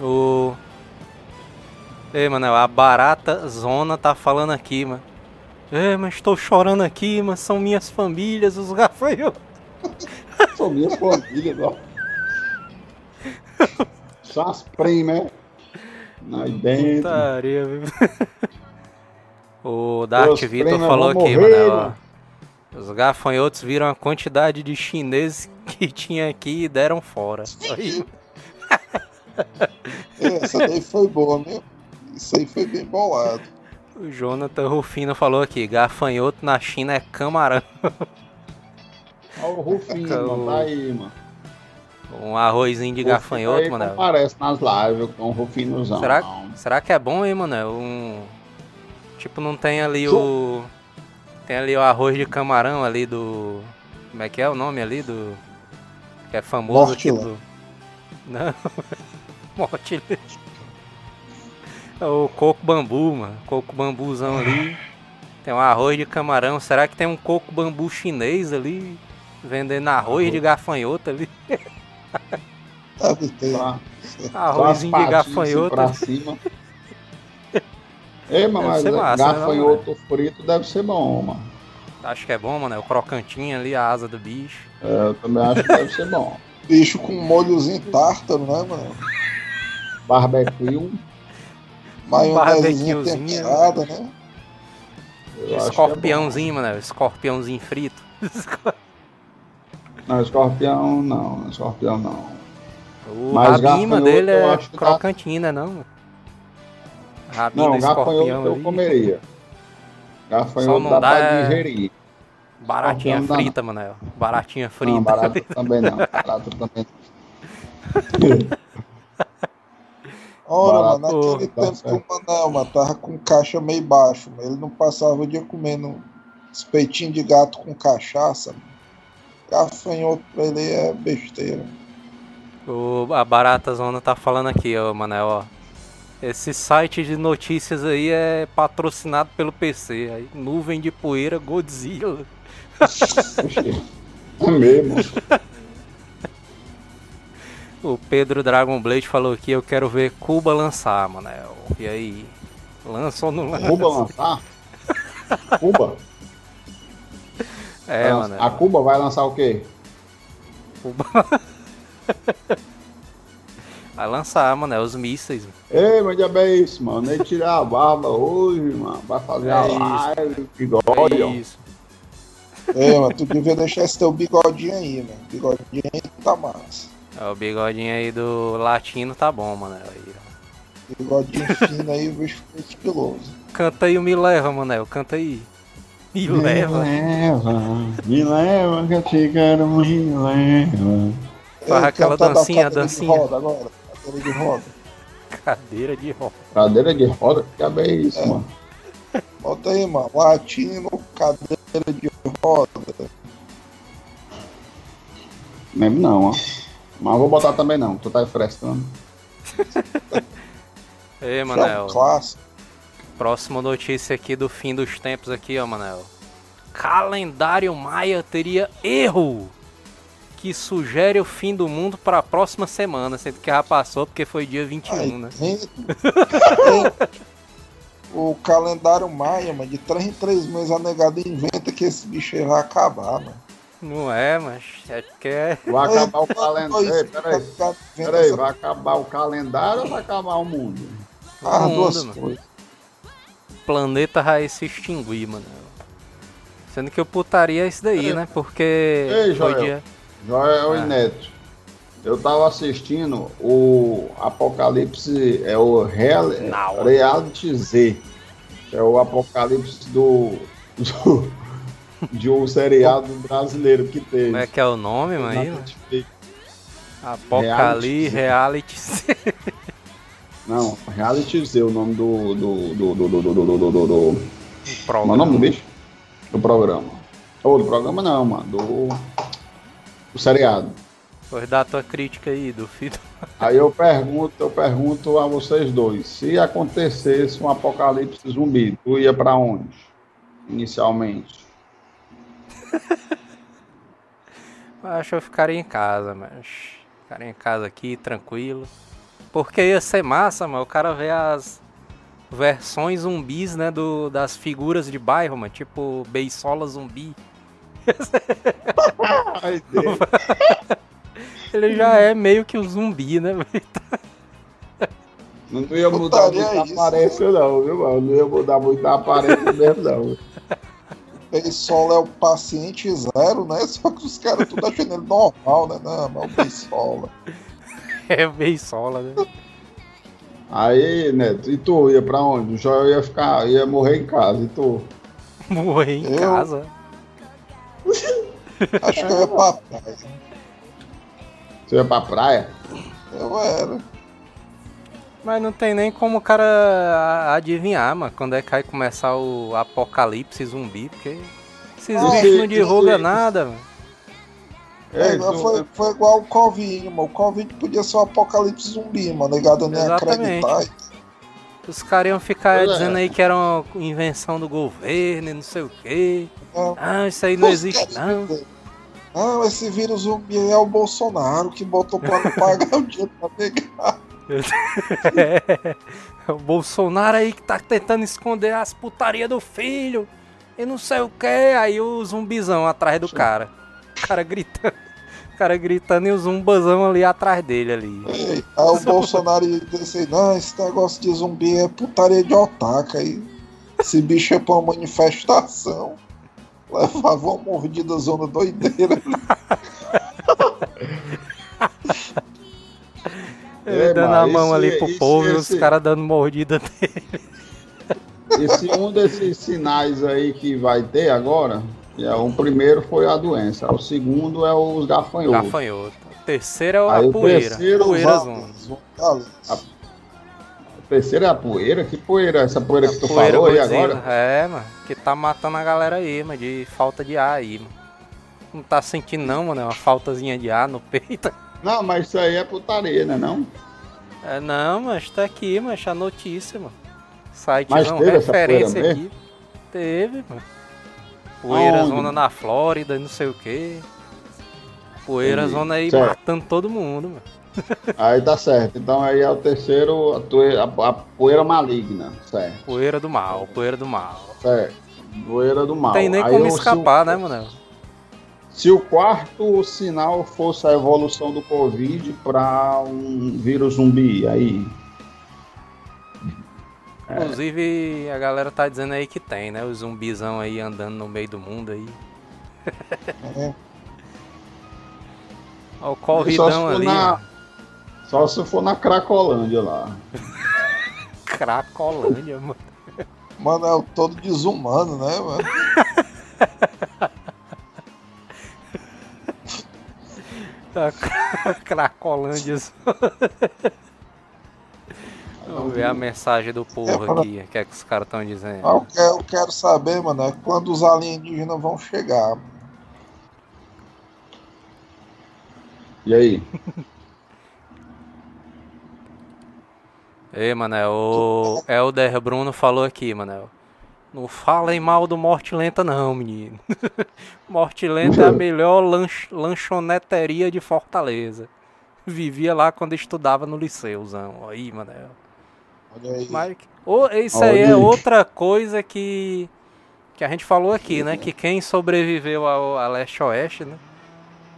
Speaker 2: O. Ei, mano, a barata zona tá falando aqui, mano. É, mas estou chorando aqui, mas são minhas famílias, os gafanhotos.
Speaker 4: São minhas famílias, ó. Só as primas, né? Aí dentro.
Speaker 2: Putaria, viu? O Darth
Speaker 4: Os
Speaker 2: Vitor falou aqui,
Speaker 4: morrer,
Speaker 2: mano.
Speaker 4: mano.
Speaker 2: ó. Os gafanhotos viram a quantidade de chineses que tinha aqui e deram fora. Aí,
Speaker 3: Essa daí foi boa, meu. Isso aí foi bem bolado.
Speaker 2: o Jonathan Rufino falou aqui: gafanhoto na China é camarão.
Speaker 4: Olha o Rufinho,
Speaker 2: Fica o-
Speaker 4: mano, tá aí, mano.
Speaker 2: Um arrozinho de gafanhoto, mano.
Speaker 4: Aparece nas lives com o Rufinozão.
Speaker 2: Será, será que é bom, hein, mano? Um. Tipo, não tem ali o. Tem ali o arroz de camarão ali do. Como é que é o nome ali do. Que é famoso aqui
Speaker 3: Mortila.
Speaker 2: do. Não. Morte. É o coco bambu, mano. Coco bambuzão ali. Tem um arroz de camarão. Será que tem um coco bambu chinês ali? Vendendo arroz de gafanhoto ali.
Speaker 3: Ter.
Speaker 4: Tá.
Speaker 2: Arrozinho de gafanhoto.
Speaker 4: Pra cima. Ei, mano, mas
Speaker 2: massa, né,
Speaker 4: gafanhoto frito deve ser bom, mano.
Speaker 2: Acho que é bom, mano. É o crocantinho ali, a asa do bicho.
Speaker 4: É, eu também acho que deve ser bom.
Speaker 3: Bicho com molhozinho tártaro, né, mano?
Speaker 4: Barbecue.
Speaker 3: Maionezinha temperada, né?
Speaker 4: né? É
Speaker 2: escorpiãozinho, é mano. Escorpiãozinho frito.
Speaker 4: não, escorpião não. Escorpião não.
Speaker 2: O
Speaker 4: Mas rabima
Speaker 2: dele é
Speaker 4: tá- crocantina, dá...
Speaker 2: não. Rabima,
Speaker 4: não, gafanhoto eu comeria. Gafanhoto dá,
Speaker 2: dá
Speaker 4: pra digerir.
Speaker 2: Baratinha
Speaker 4: escorpião
Speaker 2: frita, Manel. Baratinha frita.
Speaker 4: Não, também não. Também não.
Speaker 3: Ora,
Speaker 4: Barato,
Speaker 3: mano, naquele
Speaker 4: tá
Speaker 3: tempo
Speaker 4: certo.
Speaker 3: que o Manel, mano, tava com caixa meio baixo, mano. Ele não passava o dia comendo os peitinhos de gato com cachaça. mano. Gafanhoto pra ele é besteira.
Speaker 2: O, a Barata Zona tá falando aqui, ó, Manel, ó. Esse site de notícias aí é patrocinado pelo PC. Aí, nuvem de poeira, Godzilla.
Speaker 4: É mesmo.
Speaker 2: O Pedro Dragon Blade falou aqui, eu quero ver Cuba lançar, Manel. E aí? Lança ou não lança?
Speaker 4: Cuba lançar? Cuba?
Speaker 2: É,
Speaker 4: Vai
Speaker 2: Manel.
Speaker 4: lançar- A Cuba vai lançar o quê?
Speaker 2: Cuba... Vai lançar, Manel, os mísseis.
Speaker 4: Ei, mas diabo é isso, mano. Nem tirar a barba hoje, mano. Vai fazer
Speaker 2: É
Speaker 4: a
Speaker 2: isso.
Speaker 4: live, bigode, ó.
Speaker 2: Isso.
Speaker 3: É, mano, tu devia deixar esse teu bigodinho aí, mano. Bigodinho aí tá massa.
Speaker 2: Ó, O bigodinho aí do latino tá bom, Manel. Aí, ó.
Speaker 3: Bigodinho fino aí, o bicho fica estiloso.
Speaker 2: Canta aí o Me Leva, Manel. Canta aí. Me leva.
Speaker 4: leva, me leva, que eu te quero, me leva.
Speaker 2: Faz aquela
Speaker 3: cantar da
Speaker 2: dancinha,
Speaker 3: cadeira
Speaker 2: dancinha.
Speaker 3: De roda agora, cadeira de roda.
Speaker 2: Cadeira de roda.
Speaker 4: Cadeira de roda, que diabo é isso, mano?
Speaker 3: Bota aí, mano. Latino, cadeira de roda.
Speaker 4: Lembro não, ó. Mas vou botar também não, tu tá frescando.
Speaker 2: Ei,
Speaker 3: É
Speaker 2: Manel.
Speaker 3: clássico.
Speaker 2: Próxima notícia aqui do fim dos tempos aqui, ó, Manel. Calendário Maia teria erro que sugere o fim do mundo para a próxima semana, sendo que já passou porque foi dia 21,
Speaker 3: Ai,
Speaker 2: né?
Speaker 3: tem o calendário maia, mano, de 3 em 3 meses a negada inventa que esse bicho aí vai acabar, mano.
Speaker 2: Não é, mas é porque é.
Speaker 4: Vai acabar o calendário. Ei, peraí,
Speaker 3: inventa
Speaker 4: peraí, vai acabar o calendário ou vai acabar o mundo?
Speaker 2: mundo,
Speaker 3: duas
Speaker 2: mano.
Speaker 3: coisas.
Speaker 2: O planeta vai se extinguir, Manel. Sendo que eu putaria isso daí, né? Porque
Speaker 4: Ei, Joel.
Speaker 2: dia.
Speaker 4: Joel e
Speaker 2: Ah.
Speaker 4: Neto. Eu tava assistindo o Apocalipse, é o Real,
Speaker 2: Não.
Speaker 4: Reality Z. que É o Apocalipse do, do- de um seriado brasileiro que teve.
Speaker 2: Como é que é o nome, mano? Apocalipse
Speaker 4: Reality. Não, Reality Z, o nome do. do. do. do. do. do. do. do. do. do. É o
Speaker 2: programa.
Speaker 4: nome do bicho? Do programa. Ou do programa não, mano. Do. Do seriado.
Speaker 2: Pois dá a tua crítica aí do filho.
Speaker 4: Aí eu pergunto, eu pergunto a vocês dois, se acontecesse um apocalipse zumbi, tu ia pra onde? Inicialmente.
Speaker 2: Acho que eu ficaria em casa, mas. Ficaria em casa aqui, tranquilo. Porque ia ser massa, mano. O cara vê as versões zumbis, né? Do, das figuras de bairro, mano. Tipo, Beisola zumbi. Ele já é meio que um zumbi, né? velho?
Speaker 4: Não ia mudar muito a
Speaker 3: isso,
Speaker 4: aparência não, viu, mano? Não ia mudar muito a aparência mesmo, não.
Speaker 3: Beisola é o paciente zero, né? Só que os caras tudo achando ele normal, né? Não, mas o Beisola.
Speaker 2: É Beisola, né?
Speaker 4: Aí, Neto, e tu ia pra onde? O Joel ia ficar, ia morrer em casa, e tu?
Speaker 2: Morrer em
Speaker 3: Eu?
Speaker 2: casa.
Speaker 3: Acho que eu ia pra praia.
Speaker 4: Você ia pra praia?
Speaker 3: Eu era.
Speaker 2: Mas não tem nem como o cara adivinhar, mano, quando é que vai começar o apocalipse zumbi, porque esses
Speaker 3: Ah,
Speaker 2: bichos não divulgam
Speaker 4: isso-
Speaker 2: nada, mano.
Speaker 3: É,
Speaker 4: tu-
Speaker 3: foi, foi igual o Covid, mano. O Covid podia ser um apocalipse zumbi, mano. Negado nem
Speaker 2: Exatamente.
Speaker 3: acreditar.
Speaker 2: Os caras iam ficar
Speaker 4: é.
Speaker 2: dizendo aí que era uma invenção do governo e não sei o quê.
Speaker 3: É.
Speaker 2: Ah, isso aí não existe não.
Speaker 3: Não, esse vírus zumbi aí é o Bolsonaro que botou pra não pagar o dinheiro pra pegar.
Speaker 2: É, o Bolsonaro aí que tá tentando esconder as putaria do filho e não sei o que. Aí o zumbizão atrás do cara. O cara gritando. O cara gritando e o zumbazão ali atrás dele ali.
Speaker 3: Ei, Aí o Bolsonaro disse não, esse negócio de zumbi é putaria de otaca. Aí esse bicho é pra uma manifestação. Levava uma mordida zona doideira.
Speaker 2: Ele
Speaker 4: É,
Speaker 2: dando a mão
Speaker 4: esse-
Speaker 2: ali pro
Speaker 4: esse-
Speaker 2: povo e os
Speaker 4: esse-
Speaker 2: caras dando mordida nele.
Speaker 4: E se um desses sinais aí que vai ter agora, é, o primeiro foi a doença, o segundo é os gafanhotos.
Speaker 2: Gafanhoto. O terceiro é a
Speaker 4: Aí o
Speaker 2: poeira.
Speaker 4: terceiro,
Speaker 2: poeira.
Speaker 3: Fortaleza.
Speaker 4: O terceiro é a poeira? Que poeira? Essa poeira que tu
Speaker 2: Poeira
Speaker 4: falou aí agora?
Speaker 2: É, mano. Que tá matando a galera aí, mano. De falta de ar aí, mano. Não tá sentindo não, mano. É uma faltazinha de ar no peito.
Speaker 4: Não, mas isso aí é putaria, né não?
Speaker 2: É, não, mas tá aqui, mas a notícia, mano. Site
Speaker 4: Mas
Speaker 2: não, referência aqui. Teve, mano. Poeira
Speaker 4: Aonde?
Speaker 2: zona na Flórida, e não sei o que. Poeira
Speaker 4: Entendi.
Speaker 2: zona aí
Speaker 4: Certo.
Speaker 2: matando todo mundo, mano.
Speaker 4: Aí tá certo. Então aí é o terceiro, a, a- a poeira maligna. Certo,
Speaker 2: Poeira do mal, poeira do mal.
Speaker 4: certo. Poeira do mal.
Speaker 2: Não tem nem
Speaker 4: Aí
Speaker 2: como escapar, né, mano?
Speaker 4: Se o quarto sinal fosse a evolução do Covid para um vírus zumbi, aí. É.
Speaker 2: Inclusive, a galera tá dizendo aí que tem, né? Os zumbizão aí andando no meio do mundo aí.
Speaker 3: É.
Speaker 2: Ó, o
Speaker 4: Só se
Speaker 2: corridão
Speaker 4: for
Speaker 2: ali,
Speaker 4: na-. Só se for na Cracolândia lá.
Speaker 2: Cracolândia, mano.
Speaker 3: Mano, é o todo desumano, né, mano?
Speaker 2: Cra- Cracolândia. Vamos ver a mensagem do povo aqui. O que é que os caras estão dizendo?
Speaker 3: Ah, Eu quero, eu quero saber, mano, é quando os alienígenas vão chegar.
Speaker 4: E aí?
Speaker 2: Ei, Manel, o Elder Bruno falou aqui, Manel. Não falem mal do Morte Lenta, não, menino. Morte Lenta é a melhor lanch- lanchoneteria de Fortaleza. Vivia lá quando estudava no liceuzão. Aí, Manel.
Speaker 3: Olha aí.
Speaker 2: Mas, ô, isso aí é
Speaker 4: Olha aí.
Speaker 2: outra coisa que, que a gente falou aqui, né? Que quem sobreviveu ao, a leste-oeste, né?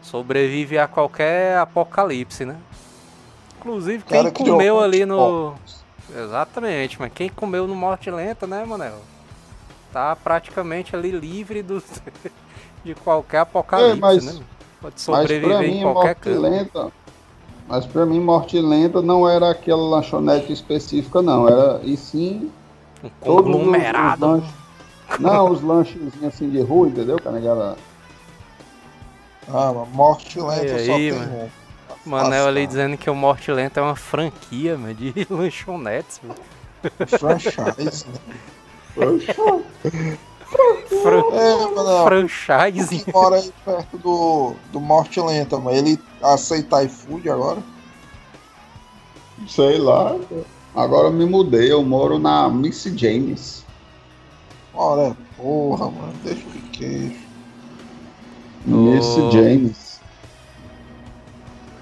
Speaker 2: Sobrevive a qualquer apocalipse, né? Inclusive, quem
Speaker 3: Cara,
Speaker 2: comeu ali no... Exatamente, mas quem comeu no Morte Lenta, né, Manel? Tá praticamente ali livre do... de qualquer apocalipse,
Speaker 4: É, mas-
Speaker 2: né? Pode
Speaker 4: Mas
Speaker 2: sobreviver em
Speaker 4: mim,
Speaker 2: qualquer
Speaker 4: morte
Speaker 2: canto.
Speaker 4: lenta. Mas pra mim, morte lenta não era aquela lanchonete específica, não. Era, e sim,
Speaker 2: Um
Speaker 4: os-
Speaker 2: conglomerado.
Speaker 4: Os, lanches, não, os lanchezinhos assim de rua, entendeu? Que a negada-
Speaker 3: Ah, mas morte lenta
Speaker 2: E
Speaker 3: só
Speaker 2: aí,
Speaker 3: tem
Speaker 2: mano?
Speaker 3: um.
Speaker 2: Manel ali dizendo que o Morte Lenta é uma franquia, mano, de lanchonetes, mano.
Speaker 3: Franchise, né? É,
Speaker 2: franchise.
Speaker 3: que mora aí perto do, do Morte Lenta, mas ele aceita iFood agora?
Speaker 4: Sei lá. Agora eu me mudei, eu moro na Miss James.
Speaker 3: Ora, porra, mano, deixa de queijo.
Speaker 4: Miss
Speaker 2: Ô.
Speaker 4: James.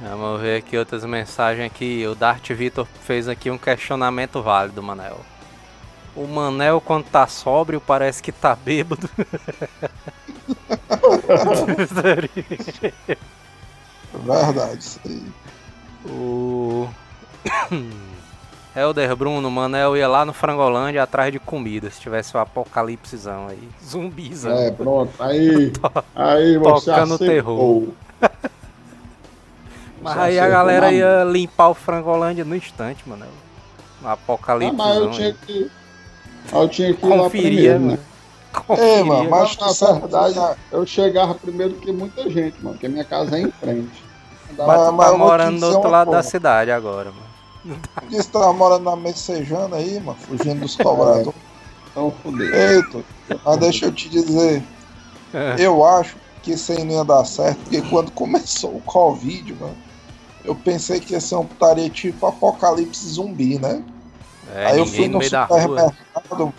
Speaker 2: Vamos ver aqui outras mensagens aqui. O Dart Vitor fez aqui um questionamento válido, Manel. O Manel, quando tá sóbrio, parece que tá bêbado.
Speaker 3: Verdade, isso aí.
Speaker 2: o Helder Bruno, Manel ia lá no Frangolândia atrás de comida, se tivesse um apocalipsezão aí. Zumbizão.
Speaker 4: É, pronto. Aí, aí você
Speaker 2: Tocando
Speaker 4: acertou.
Speaker 2: terror. Mas
Speaker 4: Você
Speaker 2: aí a galera
Speaker 4: na
Speaker 2: ia limpar o Frangolândia no instante, Manel. No
Speaker 4: Ah,
Speaker 2: apocalipse.
Speaker 4: mas eu tinha que. Eu tinha que ir lá
Speaker 2: Conferia,
Speaker 4: primeiro,
Speaker 2: mano.
Speaker 4: né?
Speaker 3: É, mano, mas
Speaker 4: Na verdade, eu chegava primeiro que muita gente, mano, porque a minha casa é em frente.
Speaker 2: Mas tu tá morando do outro lado da cidade agora, mano.
Speaker 3: Disse que tava morando na Messejana aí, mano, fugindo dos cobradores.
Speaker 4: Então fudeu.
Speaker 3: Eita, mas deixa eu te dizer,
Speaker 2: É.
Speaker 3: eu acho que isso aí não ia dar certo, porque quando começou o Covid, mano, eu pensei que ia ser um putaria tipo apocalipse zumbi, né?
Speaker 2: É,
Speaker 3: aí eu fui
Speaker 2: no
Speaker 3: supermercado,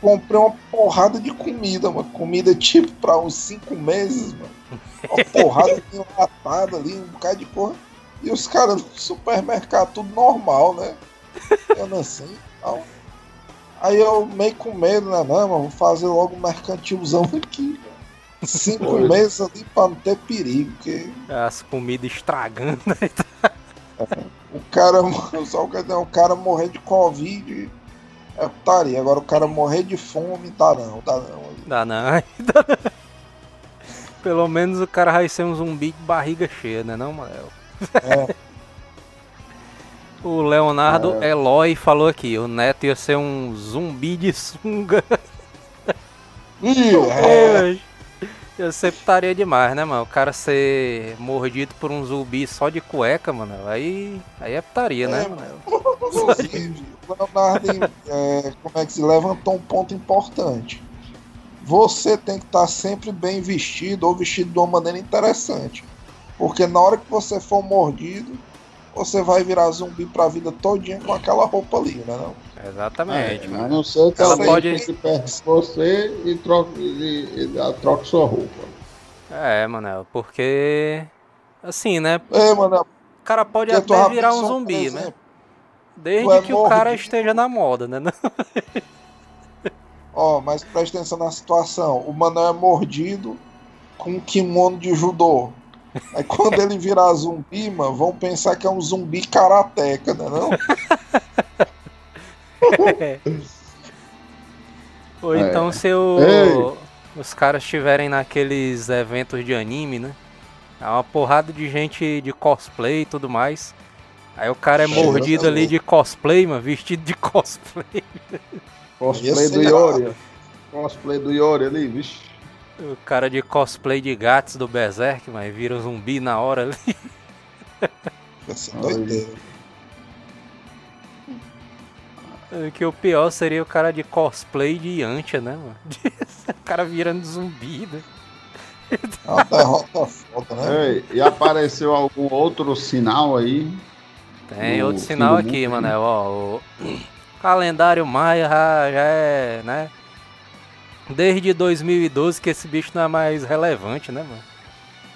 Speaker 3: comprei uma porrada de comida, mano. Comida tipo pra uns cinco meses, mano. Uma porrada de enlatada ali, um bocado de porra. E os caras no supermercado, tudo normal, né? Eu não sei e tal. Aí eu meio com medo, né? Não, mas vou fazer logo um mercantilzão aqui, mano. Cinco meses ali pra não ter perigo, porque
Speaker 2: As comidas estragando.
Speaker 3: O cara, só quer dizer, o cara morrer de Covid é putaria. Agora o cara morrer de fome, tá não, tá não.
Speaker 2: Dá não. Dá não. Pelo menos o cara vai ser um zumbi de barriga cheia, né não, Manel?
Speaker 3: É.
Speaker 2: O Leonardo Eloy falou aqui, o Neto ia ser um zumbi de sunga.
Speaker 3: Ih, é,
Speaker 2: É, eu sempre estaria demais, né, mano? O cara ser mordido por um zumbi só de cueca, mano. Aí, aí é putaria, né,
Speaker 3: É,
Speaker 2: mano?
Speaker 3: inclusive, o Leonardo é, como é que se levantou um ponto importante. Você tem que estar sempre bem vestido ou vestido de uma maneira interessante. Porque na hora que você for mordido, você vai virar zumbi pra vida todinha com aquela roupa ali, né? Não?
Speaker 2: Exatamente,
Speaker 4: É,
Speaker 2: mano.
Speaker 4: a não ser que
Speaker 2: Ela pode-
Speaker 4: pode perto de você e troque, e, e, troque sua roupa.
Speaker 2: É, mano, porque. Assim, né?
Speaker 3: É, mano,
Speaker 2: O cara pode até virar um zumbi, né? Desde
Speaker 3: é
Speaker 2: que o cara esteja na moda, né?
Speaker 3: Ó, mas presta atenção na situação. O Manel é mordido com um kimono de judô. Aí quando ele virar zumbi, mano, vão pensar que é um zumbi karateca, né? Não?
Speaker 2: Ou
Speaker 4: É.
Speaker 2: então se o- os caras estiverem naqueles eventos de anime, né? É uma porrada de gente de cosplay e tudo mais. Aí o cara é
Speaker 3: Cheira
Speaker 2: mordido
Speaker 3: da
Speaker 2: ali de cosplay, mano, vestido de cosplay.
Speaker 4: Cosplay do
Speaker 3: ser
Speaker 4: Yori. Cosplay do Yori ali, vixe.
Speaker 2: O cara de cosplay de Gats do Berserk, mas vira zumbi na hora ali.
Speaker 4: Ai.
Speaker 3: doideira.
Speaker 2: Que o pior seria o cara de cosplay de Yantia, né, mano? o cara virando zumbi, né?
Speaker 3: É uma derrota foda, né?
Speaker 4: Ei, e apareceu algum outro sinal aí?
Speaker 2: Tem
Speaker 4: No
Speaker 2: outro sinal aqui,
Speaker 4: mundo,
Speaker 2: mano. Ó, o calendário Maia já, já é, né? Desde 2012 que esse bicho não é mais relevante, né, mano?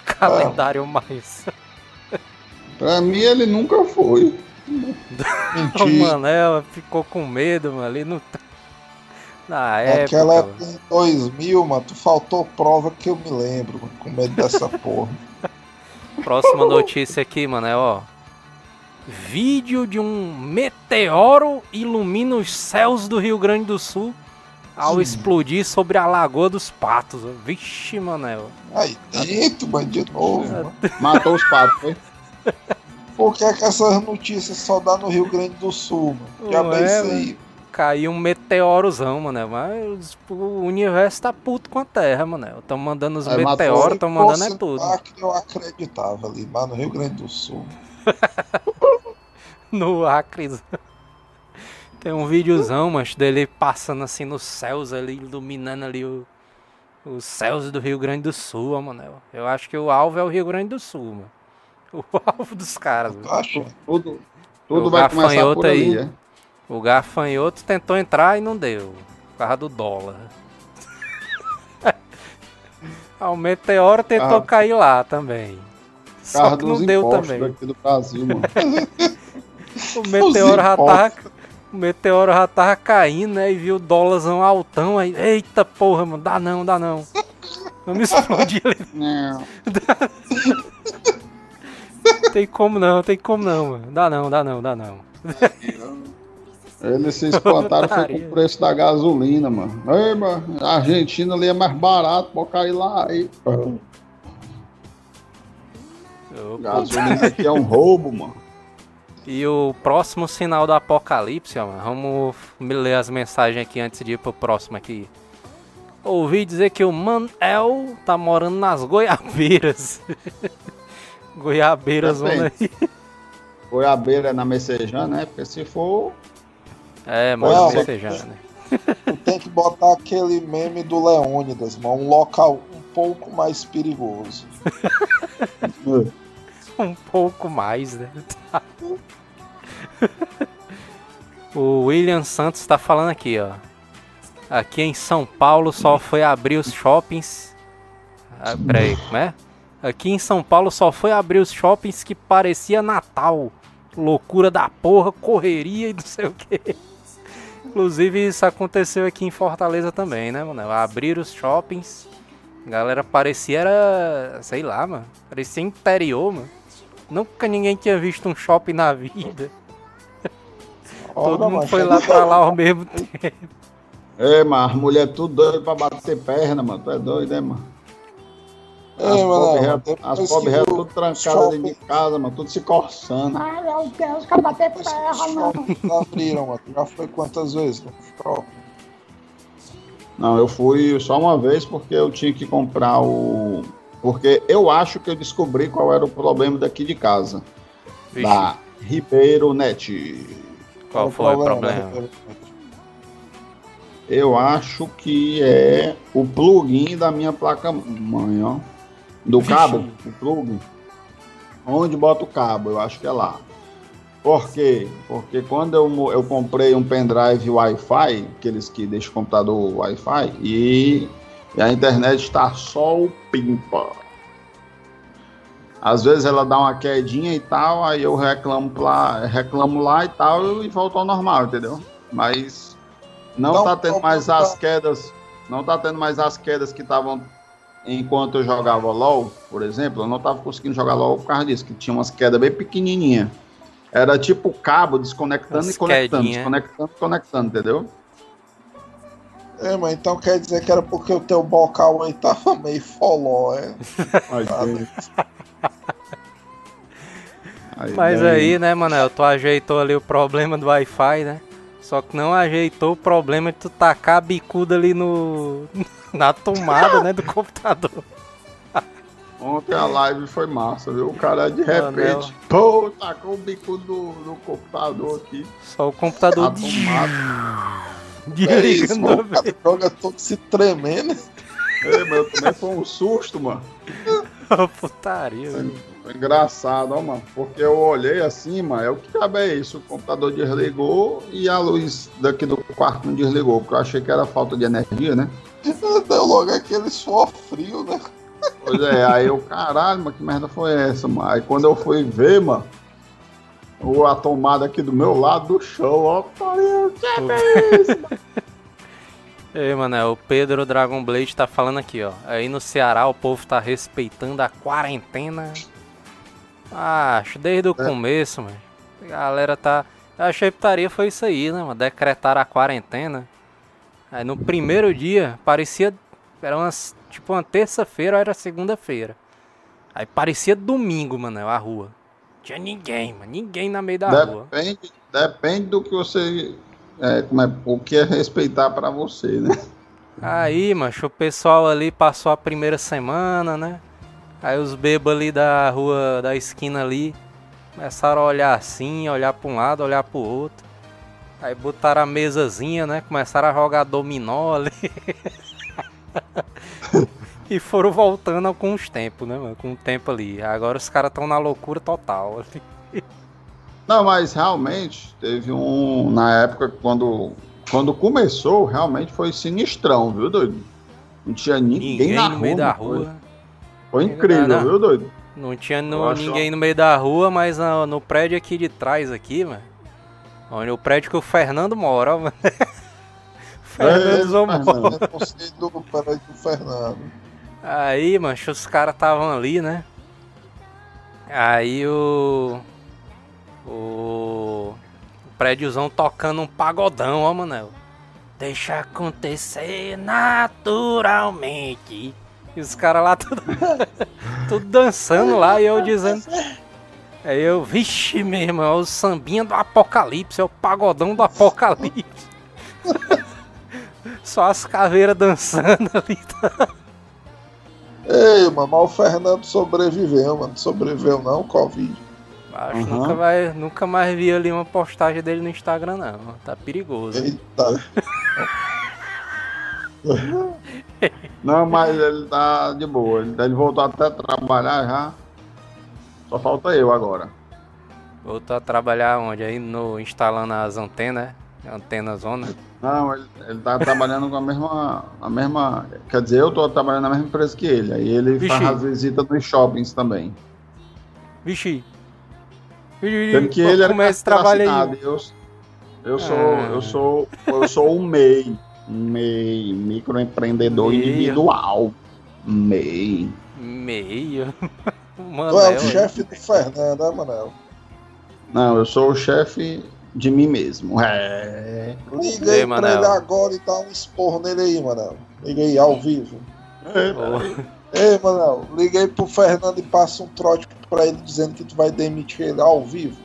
Speaker 2: Calendário Maia.
Speaker 4: Pra mim ele nunca foi.
Speaker 2: O. Manel ficou com medo, mano. Ali no... Na época.
Speaker 3: Naquela
Speaker 2: mano.
Speaker 3: época em 2000, mano, tu faltou prova que eu me lembro, mano, com medo dessa porra.
Speaker 2: Próxima notícia aqui, mano, é ó. Vídeo de um meteoro ilumina os céus do Rio Grande do Sul ao
Speaker 3: Sim.
Speaker 2: explodir sobre a Lagoa dos Patos. Vixe, Manel.
Speaker 3: Aí, dentro, mano, de novo, mano.
Speaker 4: Matou os patos, foi?
Speaker 3: Por que, é que essas notícias só dá no Rio Grande do Sul, mano? Já bem
Speaker 2: é,
Speaker 3: aí.
Speaker 2: Caiu um meteorozão, mano. Mas o universo tá puto com a Terra, mano. Tão mandando os
Speaker 4: matou
Speaker 2: meteoros, tão mandando é tudo.
Speaker 3: que eu acreditava ali, mas no Rio Grande do Sul.
Speaker 2: no Acre. Tem um videozão, mas dele passando assim nos céus ali, iluminando ali o, os céus do Rio Grande do Sul, ó, mano. Eu acho que o alvo é o Rio Grande do Sul, mano. O alvo dos caras.
Speaker 3: Acha?
Speaker 4: Tudo, tudo
Speaker 2: O
Speaker 4: vai começar
Speaker 2: gafanhoto
Speaker 4: por ali,
Speaker 2: aí.
Speaker 4: é?
Speaker 2: O gafanhoto tentou entrar e não deu. Por causa do dólar. Ah, o meteoro tentou
Speaker 4: Ah.
Speaker 2: cair lá também. Só que não deu também.
Speaker 4: daqui do Brasil, mano.
Speaker 2: O meteoro já tava. O meteoro já tava caindo, né? E viu o dólarzão altão aí. Eita porra, mano, dá não, dá não. Vamos explodir ali.
Speaker 4: Não.
Speaker 2: Tem como não, tem como não, mano. Dá não, dá não, dá não.
Speaker 4: Eles se espantaram foi com o preço da gasolina, mano. Ei, mano, a Argentina ali é mais barato, pode cair lá. Aí, gasolina aqui é um roubo, mano.
Speaker 2: E o próximo sinal do apocalipse, ó, mano, vamos me ler as mensagens aqui antes de ir pro próximo aqui. Ouvi dizer que o Manel tá morando nas Goiabeiras. Goiabeiras,
Speaker 4: Depende.
Speaker 2: zona aí.
Speaker 4: Goiabeira na Messejana, né? Porque se for.
Speaker 2: É,
Speaker 3: mas-
Speaker 2: festejando, né?
Speaker 3: Tu tem que botar aquele meme do Leônidas, mano. Um local um pouco mais perigoso.
Speaker 2: Um pouco mais, né? o William Santos tá falando aqui, ó. Aqui em São Paulo só foi abrir os shoppings. Ah, peraí, como é? Aqui em São Paulo só foi abrir os shoppings que parecia Natal. Loucura da porra, correria e não sei o que. Inclusive isso aconteceu aqui em Fortaleza também, né, mano? Abrir os shoppings. A galera parecia era, sei lá, mano. Parecia interior, mano. Nunca ninguém tinha visto um shopping na vida. Todo
Speaker 3: Ora,
Speaker 2: mundo foi
Speaker 3: chega
Speaker 2: lá pra lá ao mesmo tempo.
Speaker 4: Ei, mano, as mulheres tudo doido pra bater perna, mano. Tu é doido, é, mano? As
Speaker 3: É, mano,
Speaker 4: pobres
Speaker 3: o
Speaker 4: tudo trancadas dentro de casa, mano, tudo se coçando.
Speaker 5: Ai, meu Deus, quer bater não.
Speaker 3: shoppings abriram, mano. Já foi quantas vezes no shopping?
Speaker 4: Não, eu fui só uma vez porque eu tinha que comprar o. Porque eu acho que eu descobri qual era o problema daqui de casa.
Speaker 2: Vixe,
Speaker 4: Da Ribeiro Net.
Speaker 2: qual foi o problema?
Speaker 4: Eu acho que é o plugin da minha placa mãe, ó. Do
Speaker 2: Vixe.
Speaker 4: cabo, o plugin. Onde bota o cabo, eu acho que é lá. Por quê? Porque quando eu, eu comprei um pendrive Wi-Fi, aqueles que deixam o computador Wi-Fi, e, e a internet está só o pimpa. Às vezes ela dá uma quedinha e tal, aí eu reclamo lá, reclamo lá e tal, e volto ao normal, entendeu? Mas não
Speaker 3: Então,
Speaker 4: tá tendo mais as quedas, não tá tendo mais as quedas que estavam enquanto eu jogava LOL, por exemplo, eu não tava conseguindo jogar LOL por causa disso, que tinha umas quedas bem pequenininha. Era tipo cabo desconectando
Speaker 2: Umas
Speaker 4: e conectando,
Speaker 2: quedinha.
Speaker 4: desconectando e conectando, entendeu?
Speaker 3: É, mas então quer dizer que era porque o teu bocal aí tava meio foló, é?
Speaker 2: Mas
Speaker 4: daí-
Speaker 2: aí, né, Manel, tu ajeitou ali o problema do Wi-Fi, né? Só que não ajeitou o problema de tu tacar a bicuda ali no. na tomada, né, do computador.
Speaker 4: Ontem a live foi massa, viu? O cara de repente, pô, tacou o bico do, do computador aqui.
Speaker 2: Só o computador.
Speaker 3: É isso,
Speaker 2: desligando.
Speaker 3: cara joga todo se tremendo.
Speaker 4: Ei, mas também foi um susto, mano.
Speaker 2: Putaria, velho.
Speaker 4: Engraçado, ó, mano. Porque eu olhei assim, mano, é o que cabe é isso. O computador desligou e a luz daqui do quarto não desligou, porque eu achei que era falta de energia, né?
Speaker 3: Deu logo aquele suor frio, né?
Speaker 4: Pois é, aí eu, caralho, mano, que merda foi essa, mano? Aí quando eu fui ver, mano, o- a tomada aqui do meu lado do chão, ó, o que é isso?
Speaker 2: Ei, Manel, o Pedro Dragon Blade tá falando aqui, ó. Aí no Ceará o povo tá respeitando a quarentena. Ah, acho desde o começo, mano. A galera tá. Eu achei putaria foi isso aí, né, mano? Decretaram a quarentena. Aí no primeiro dia, parecia. Era umas, tipo uma terça-feira ou era segunda-feira. Aí parecia domingo, mano, a rua. Tinha ninguém, mano. Ninguém na meio da rua.
Speaker 4: Depende, depende do que você. É, como é, o que é respeitar pra você, né?
Speaker 2: Aí, macho, o pessoal ali passou a primeira semana, né? Aí os bebos ali da rua, da esquina ali, começaram a olhar assim, olhar pra um lado, olhar pro outro. Aí botaram a mesazinha, né? Começaram a jogar dominó ali. e foram voltando com os tempos, né, mano? Com o tempo ali. Agora os caras estão na loucura total. ali.
Speaker 4: Não, mas realmente teve um. Na época, quando, quando começou, realmente foi sinistrão, viu, doido? Não tinha ninguém,
Speaker 2: Ninguém
Speaker 4: na
Speaker 2: no meio
Speaker 4: rua,
Speaker 2: da
Speaker 4: Foi,
Speaker 2: rua.
Speaker 4: Foi incrível,
Speaker 2: Não, não.
Speaker 4: viu, doido?
Speaker 2: Não tinha no- ninguém no meio da rua, mas no, no prédio aqui de trás aqui, mano. Onde o prédio que o Fernando mora, ó, mano. Fernando
Speaker 4: É. Fernando.
Speaker 3: Do prédio do Fernando.
Speaker 2: Aí, mancho, os caras estavam ali, né? Aí o. O. O prédiozão tocando um pagodão, ó, Manel. Deixa acontecer naturalmente. E os caras lá tudo, tudo dançando lá e eu dizendo. Aí eu, vixe mesmo, é o sambinha do apocalipse, é o pagodão do apocalipse. Só as caveiras dançando ali.
Speaker 3: Ei, mano, mas o Fernando sobreviveu, mano. Sobreviveu não, Covid.
Speaker 2: Acho
Speaker 4: Aham.
Speaker 2: nunca, vai, nunca mais vi ali uma postagem dele no Instagram, não. Tá perigoso.
Speaker 3: Eita.
Speaker 4: Não, mas ele tá de boa. Ele, ele voltou até a trabalhar já. Só falta eu agora.
Speaker 2: Voltou a trabalhar onde? Aí no, instalando as antenas, né? Antena zona.
Speaker 4: Não, ele, ele tá trabalhando com a mesma, a mesma. Quer dizer, eu tô trabalhando na mesma empresa que ele. Aí ele
Speaker 2: Vixe.
Speaker 4: faz as visitas nos shoppings também.
Speaker 2: Vixe. Vixe,
Speaker 4: Sendo que ele era
Speaker 2: como é esse trabalho aí?
Speaker 4: Eu, eu sou,
Speaker 2: Ah.
Speaker 4: eu sou, eu sou um MEI, MEI, microempreendedor
Speaker 2: MEI.
Speaker 4: individual. MEI.
Speaker 2: Meio.
Speaker 3: Tu
Speaker 2: Mano,
Speaker 3: é o chefe do Fernando, né, Manel?
Speaker 4: Não, eu sou o chefe de mim mesmo. É.
Speaker 3: Liga
Speaker 2: Ei,
Speaker 3: aí pra
Speaker 2: Manel.
Speaker 3: ele agora e dá um esporro nele aí, Manel. Liga aí, ao vivo.
Speaker 4: é
Speaker 3: Ei, Manel, liguei pro Fernando e passa um trote pra ele dizendo que tu vai demitir ele ao vivo.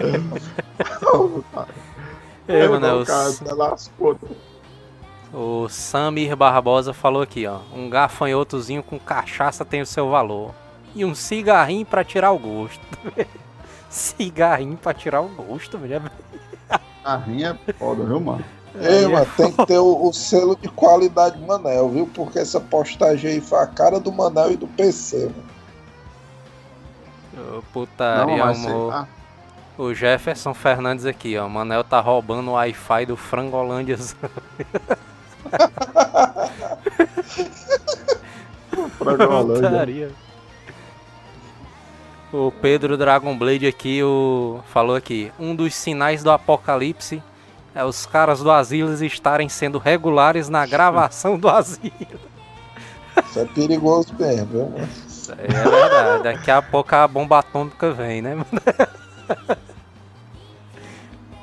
Speaker 2: Ei, Manel,
Speaker 4: o cara
Speaker 2: o,
Speaker 4: lascou.
Speaker 2: o Samir Barbosa falou aqui, ó. Um gafanhotozinho com cachaça tem o seu valor. E um cigarrinho pra tirar o gosto. cigarrinho pra tirar o gosto, velho.
Speaker 4: Carrinho é foda, viu, mano?
Speaker 3: Ei,
Speaker 2: Aí é
Speaker 3: mano, tem que ter o, o selo de qualidade Manel, viu? Porque essa postagem aí foi a cara do Manel e do PC, mano.
Speaker 2: Ô,
Speaker 4: Não,
Speaker 2: Putaria,
Speaker 4: sei
Speaker 2: amor. O Jefferson Fernandes aqui, ó. Manel tá roubando o Wi-Fi do Frangolândia.
Speaker 4: Frangolândia.
Speaker 2: O Pedro Dragon Blade aqui o... falou aqui. Um dos sinais do apocalipse é os caras do asilo estarem sendo regulares na gravação do asilo.
Speaker 3: Isso é perigoso mesmo, viu?
Speaker 2: Isso é verdade. Daqui a pouco a bomba atômica vem, né?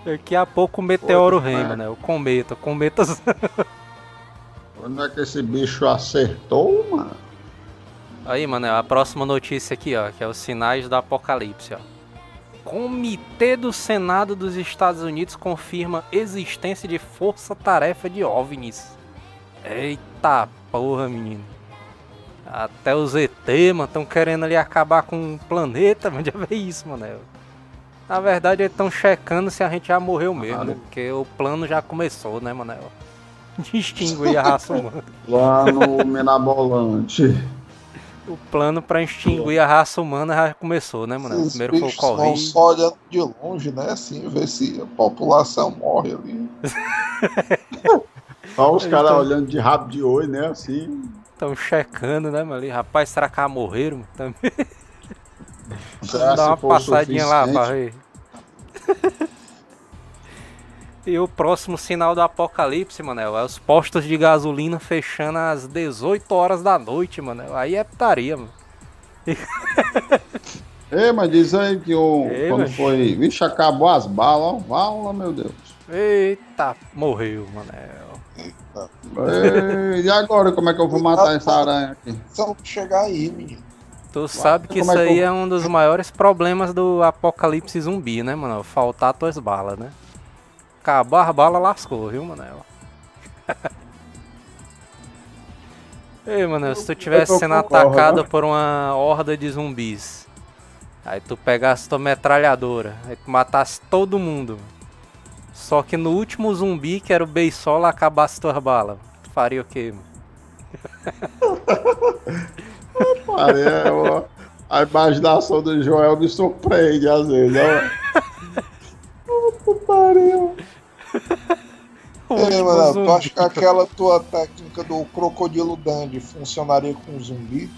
Speaker 2: Daqui a pouco o meteoro vem,
Speaker 4: cara.
Speaker 2: né? O cometa. O cometa.
Speaker 4: Quando é que esse bicho acertou, mano?
Speaker 2: Aí, mano, a próxima notícia aqui, ó, que é os sinais do apocalipse, ó. Comitê do Senado dos Estados Unidos confirma existência de força-tarefa de OVNIs. Eita porra, menino. Até os ET, mano, estão querendo ali acabar com o planeta, mano. Já vê isso, mano. Na verdade, eles estão checando se a gente já morreu mesmo, né? Porque o plano já começou, né, mano? De extinguir a raça humana.
Speaker 4: Lá no Menabolante.
Speaker 2: O plano pra extinguir a raça humana já começou, né, mano?
Speaker 3: Esses
Speaker 2: Primeiro foi o Covid.
Speaker 3: só olhando de longe, né? Assim, ver se a população morre ali.
Speaker 4: Só os caras olhando de rabo de olho, né? Assim.
Speaker 2: Estão checando, né, mano? ali. Rapaz, será que já morreram? Também.
Speaker 4: Será
Speaker 2: Dá uma passadinha lá ver. e o próximo sinal do apocalipse, Manel, é os postos de gasolina fechando às 18 horas da noite, Manel. Aí é putaria, mano.
Speaker 4: Ei, mas diz aí que o,
Speaker 2: Ei,
Speaker 4: quando
Speaker 2: mas-
Speaker 4: foi. Vixe, acabou as balas, ó. Vala, meu Deus.
Speaker 2: Eita, morreu, Manel.
Speaker 4: Ei, e agora como é que eu vou matar essa aranha aqui?
Speaker 3: São chegar aí, menino.
Speaker 2: Tu sabe que isso
Speaker 4: é que
Speaker 2: aí é um dos maiores problemas do apocalipse zumbi, né, mano? Faltar tuas balas, né? Acabar as balas lascou, viu, Manel? Ei, mano, se tu tivesse sendo atacado por uma horda de zumbis, aí tu pegasse tua metralhadora, aí tu matasse todo mundo, só que no último zumbi, que era o Beisola, acabasse tuas balas, tu faria o quê, mano?
Speaker 4: Aí, é, ó, a imaginação do Joel me surpreende às vezes, ó. Puta que pariu.
Speaker 2: Último
Speaker 3: mano, tu acha que aquela tua técnica do crocodilo dandy funcionaria com zumbi?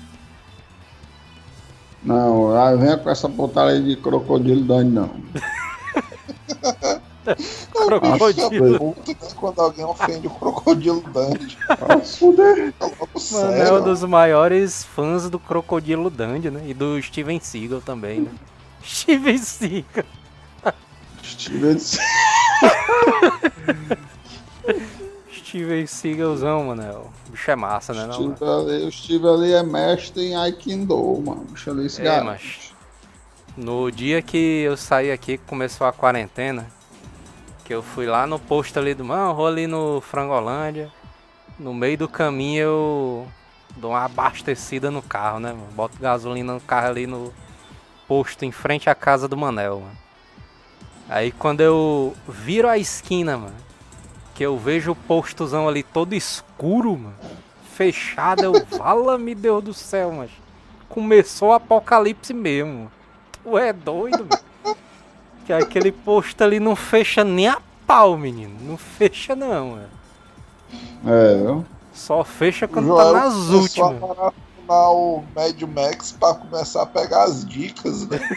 Speaker 4: Não, aí vem com essa putaria de crocodilo dando, não.
Speaker 2: Crocodilo.
Speaker 3: Puta, né? Quando alguém ofende o crocodilo dandy. É
Speaker 2: Mano, é um dos maiores fãs do Crocodilo Dandy, né? E do Steven Seagal também, né? Steven Seagal.
Speaker 4: Steven
Speaker 2: Steven Seagalzão, mano. é, O bicho é massa, né? Não,
Speaker 4: ali, o Steve ali é mestre em Aikido, mano. Deixa ali esse
Speaker 2: É,
Speaker 4: garoto.
Speaker 2: mas no dia que eu saí aqui, que começou a quarentena, que eu fui lá no posto ali do mano, vou ali no Frangolândia. No meio do caminho eu dou uma abastecida no carro, né, mano? Boto gasolina no carro ali no posto em frente à casa do Manel, mano. Aí quando eu viro a esquina, mano, que eu vejo o postozão ali todo escuro, mano, fechado, eu, vala-me Deus do céu, mas começou o apocalipse mesmo. mano. Tu é doido, mano. Que aquele posto ali não fecha nem a pau, menino. Não fecha não, mano.
Speaker 4: É, viu?
Speaker 2: Só fecha quando
Speaker 3: Joel
Speaker 2: tá nas
Speaker 3: começou
Speaker 2: últimas.
Speaker 3: a maratonar o Mad Max pra começar a pegar as dicas, né?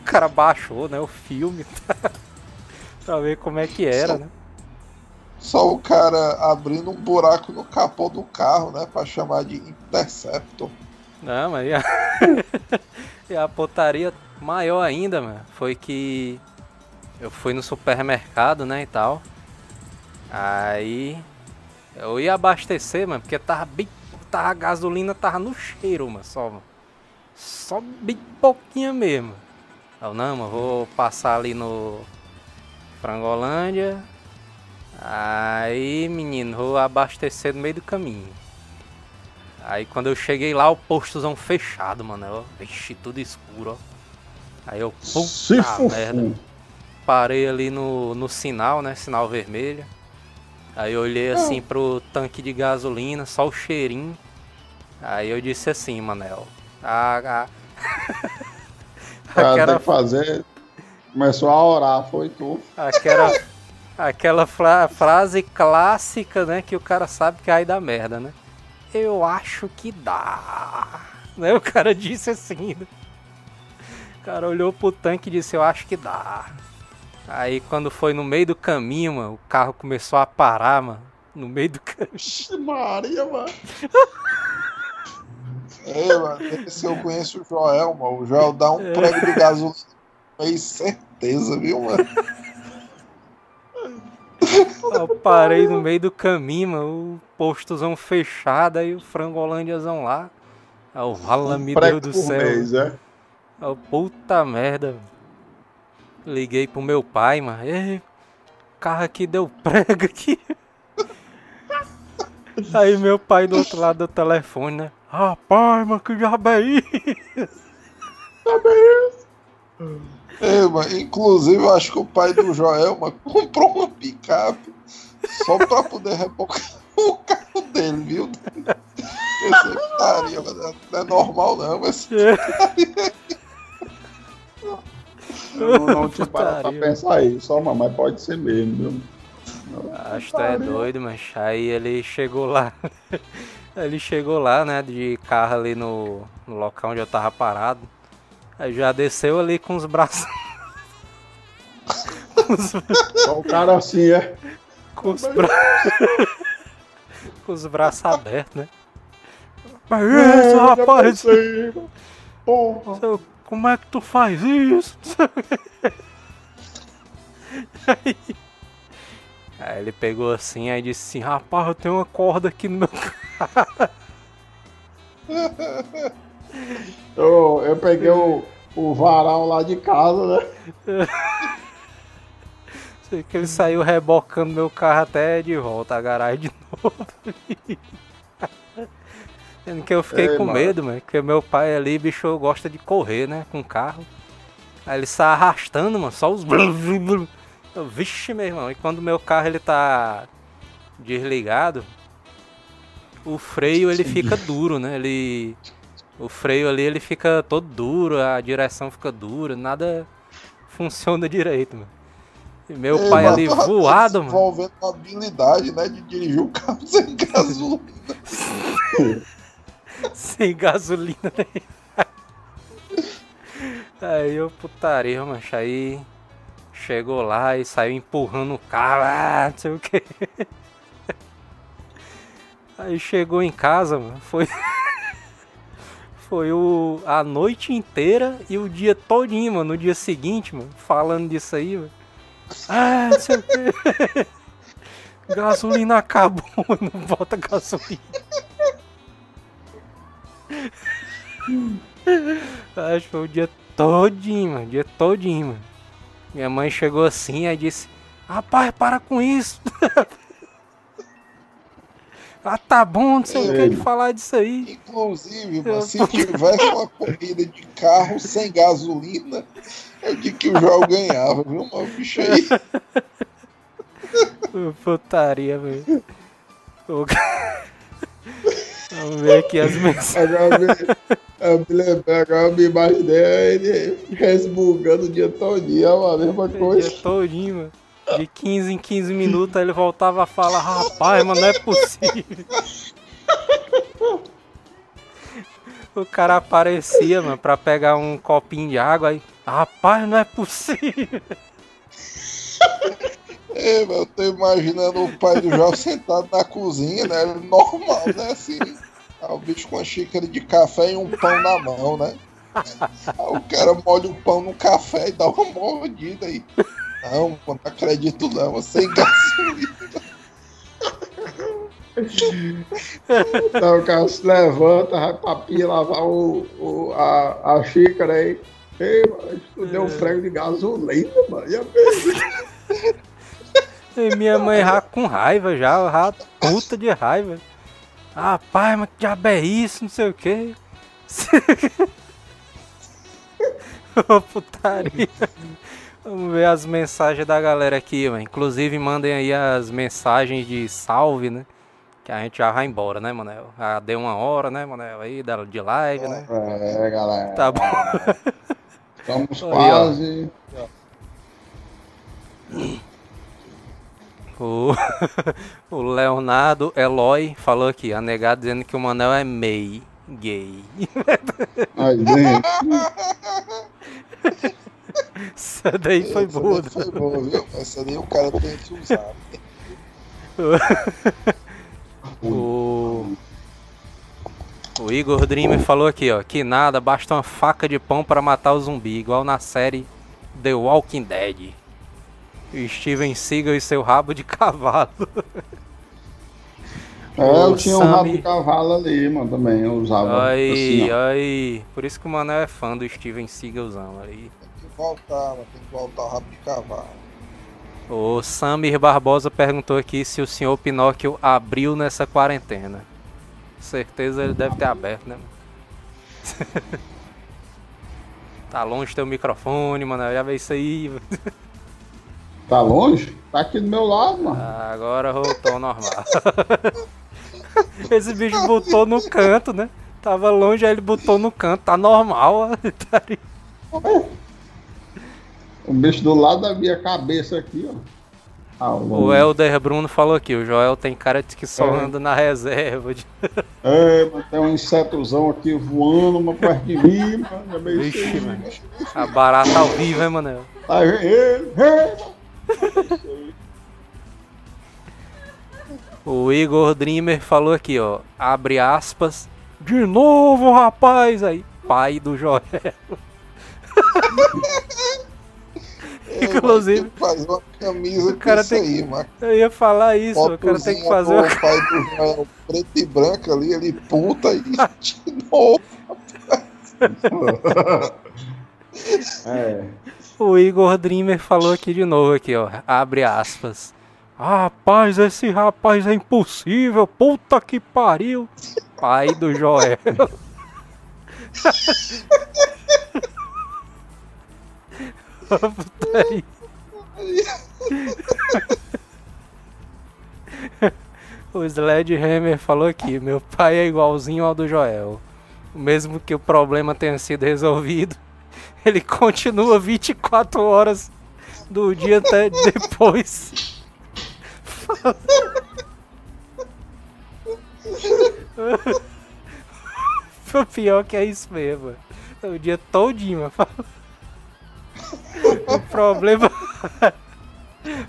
Speaker 2: O cara baixou, né, o filme. pra ver como é que era,
Speaker 3: Só-
Speaker 2: né?
Speaker 3: Só o cara abrindo um buraco no capô do carro, né? Pra chamar de Interceptor.
Speaker 2: Não, mas e a... e a putaria maior ainda, mano, foi que eu fui no supermercado, né, e tal. Aí Eu ia abastecer, mano, porque tava bem. Tava, a gasolina tava no cheiro, mano, só, mano. Só bem pouquinho mesmo. Eu, não, mano, vou passar ali no Frangolândia. Aí, menino, vou abastecer no meio do caminho. Aí quando eu cheguei lá, o postozão fechado, mano. Eu, vixe, tudo escuro, ó. Aí eu,
Speaker 4: Se
Speaker 2: puta
Speaker 4: fufu.
Speaker 2: merda. Parei ali no, no sinal, né? Sinal vermelho. Aí eu olhei assim pro tanque de gasolina, só o cheirinho. Aí eu disse assim, Manel. A, a...
Speaker 4: O cara
Speaker 2: aquela,
Speaker 4: fazer. Começou a orar, foi tu.
Speaker 2: aquela, aquela fra- frase clássica, né? Que o cara sabe que aí dá merda, né? Eu acho que dá. Né? O cara disse assim. né? O cara olhou pro tanque e disse, eu acho que dá. Aí quando foi no meio do caminho, mano, o carro começou a parar, mano. No meio do caminho.
Speaker 4: Vixe, Maria, mano.
Speaker 3: É, mano, esse eu conheço o Joel, mano. O Joel dá um prego de gasolina. Tenho certeza, viu, mano?
Speaker 2: Eu parei no meio do caminho, mano, o postozão fechado, aí o frangolândiazão lá. Aí o vala me
Speaker 4: Prego
Speaker 2: Deus do céu.
Speaker 4: mês, é?
Speaker 2: Eu, puta merda. Liguei pro meu pai, mano. Ei, carro aqui deu prego aqui. Aí meu pai do outro lado do telefone, né? Rapaz, mano, que diabo é isso?
Speaker 3: É, mano, inclusive, eu acho que o pai do Joel, mano, comprou uma picape só pra poder rebocar o carro dele, viu? Esse é putaria, mano. Não é normal, não. Esse...
Speaker 4: Eu não, não tinha parado pra pensar isso, ó, mano, mas pode ser mesmo, viu?
Speaker 2: Acho que tu é doido, mas aí ele chegou lá. ele chegou lá, né, de carro ali no, no local onde eu tava parado. Aí já desceu ali com os braços.
Speaker 4: Só o cara assim, é.
Speaker 2: com os bra... com os braços abertos, né? Mas isso,
Speaker 4: É,
Speaker 2: rapaz!
Speaker 4: Porra.
Speaker 2: Seu- Como é que tu faz isso? Aí, aí ele pegou assim, aí disse assim, rapaz, eu tenho uma corda aqui no meu carro.
Speaker 4: Eu, eu peguei o, o varal lá de casa, né?
Speaker 2: Sei que ele saiu rebocando meu carro até de volta à garagem de novo. Sendo que eu fiquei
Speaker 4: Ei,
Speaker 2: com
Speaker 4: mano.
Speaker 2: medo, mano. Porque meu pai ali, bicho, gosta de correr, né? Com carro. Aí ele sai arrastando, mano, só os. Eu, Vixe, meu irmão. E quando meu carro ele tá desligado, o freio ele fica duro, né? Ele. O freio ali ele fica todo duro, a direção fica dura, nada funciona direito, mano. E meu
Speaker 3: Ei,
Speaker 2: pai ali
Speaker 3: tá
Speaker 2: voado, mano.
Speaker 3: desenvolvendo a habilidade, né, de dirigir o carro sem gasolina.
Speaker 2: Sem gasolina nem. Aí eu putaria, mancha. Aí chegou lá e saiu empurrando o carro, ah, não sei o que. Aí chegou em casa, mano. Foi. Foi o, a noite inteira e o dia todinho, mano. No dia seguinte, mano, falando disso aí, mano. Ah, não sei o que. Gasolina acabou, não bota gasolina. Acho que foi o dia todinho, mano. Dia todinho, mano. Minha mãe chegou assim e disse: Rapaz, para com isso. ah, tá bom, não sei o que de falar disso aí.
Speaker 3: Inclusive, mano, se tivesse uma corrida de carro sem gasolina, eu digo que o Joel ganhava, viu, mano? O bicho aí.
Speaker 2: Putaria, velho. O Vamos ver aqui as mensagens.
Speaker 4: Agora eu me lembrei, agora eu me imaginei ele resmungando o dia dia, mano, a mesma
Speaker 2: Dia
Speaker 4: coisa.
Speaker 2: todinho, mano. De 15 em 15 minutos aí ele voltava a falar, rapaz, mas não é possível. O cara aparecia, mano, pra pegar um copinho de água aí. Rapaz, não é possível.
Speaker 3: É, mano, eu tô imaginando o pai do Joel sentado na cozinha, né? Normal, né? Assim. Aí o bicho com uma xícara de café e um pão na mão, né? Aí o cara molha o pão no café e dá uma mordida aí. Não, não acredito não, sem gasolina.
Speaker 4: Então o cara se levanta, vai pra pia lavar o, o, a, a xícara aí. Ei, mano, tu deu um frego de gasolina, mano. E?
Speaker 2: E minha mãe já com raiva já, já puta de raiva. Ah, pai, mas que diabo é isso, não sei o que. Ô putaria. Vamos ver as mensagens da galera aqui, mano. Inclusive mandem aí as mensagens de salve, né? Que a gente já vai embora, né, Manel? Já deu uma hora, né, Manel? Aí de live, né?
Speaker 4: É, galera.
Speaker 2: Tá bom.
Speaker 4: Estamos
Speaker 2: Aí, ó. O, o Leonardo Eloy falou aqui, a dizendo que o Manel é mei, gay.
Speaker 4: Aí dentro.
Speaker 2: Essa daí foi
Speaker 3: Essa
Speaker 2: boa.
Speaker 3: daí Foi boa, viu? Essa daí o cara tem que usar.
Speaker 2: O, o Igor Dreamer falou aqui, ó, que nada, basta uma faca de pão para matar o zumbi, igual na série The Walking Dead. Steven Seagal e seu rabo de cavalo.
Speaker 4: É, eu
Speaker 2: O
Speaker 4: tinha um rabo
Speaker 2: Sammy-
Speaker 4: de cavalo ali, mano, também. Eu usava
Speaker 2: Aí,
Speaker 4: assim,
Speaker 2: aí. Por isso que o Manel é fã do Steven Seagalzão aí.
Speaker 3: Tem que voltar, mano. Tem que voltar o rabo de cavalo.
Speaker 2: O Samir Barbosa perguntou aqui se o senhor Pinóquio abriu nessa quarentena. Certeza ele deve ter aberto, né? tá longe teu microfone, mano. Já vê isso aí.
Speaker 4: Tá longe? Tá aqui do meu lado, mano.
Speaker 2: Agora voltou ao normal. Esse bicho botou no canto, né? Tava longe, aí ele botou no canto. Tá normal. Tá.
Speaker 4: O bicho do lado da minha cabeça aqui, ó. Ah,
Speaker 2: o Helder Bruno falou aqui. O Joel tem cara de que só
Speaker 4: É.
Speaker 2: anda na reserva. de-
Speaker 4: É, mas tem um insetozão aqui voando, uma perto de mim, mano. É
Speaker 2: Vixe, mano. A barata ao vivo, hein, Manel?
Speaker 4: Ele, ei.
Speaker 2: O Igor Dreamer falou aqui, ó. Abre aspas. De novo, rapaz! Aí, pai do Joel.
Speaker 3: É,
Speaker 2: Inclusive,
Speaker 3: Tem que fazer uma camisa
Speaker 2: o cara
Speaker 3: com
Speaker 2: tem
Speaker 3: isso aí, mano.
Speaker 2: Eu ia falar isso, o cara tem que
Speaker 3: Fotozinha
Speaker 2: fazer o.
Speaker 3: pai do Joel preto e branco ali, ele puta e de novo.
Speaker 4: É.
Speaker 2: O Igor Dreamer falou aqui de novo aqui, ó. Abre aspas. Rapaz, esse rapaz é impossível. Puta que pariu. Pai do Joel. Putaria. O Sledgehammer falou aqui, meu pai é igualzinho ao do Joel. Mesmo que o problema tenha sido resolvido, ele continua 24 horas do dia até depois. O pior que é isso mesmo. É o dia todinho. O problema.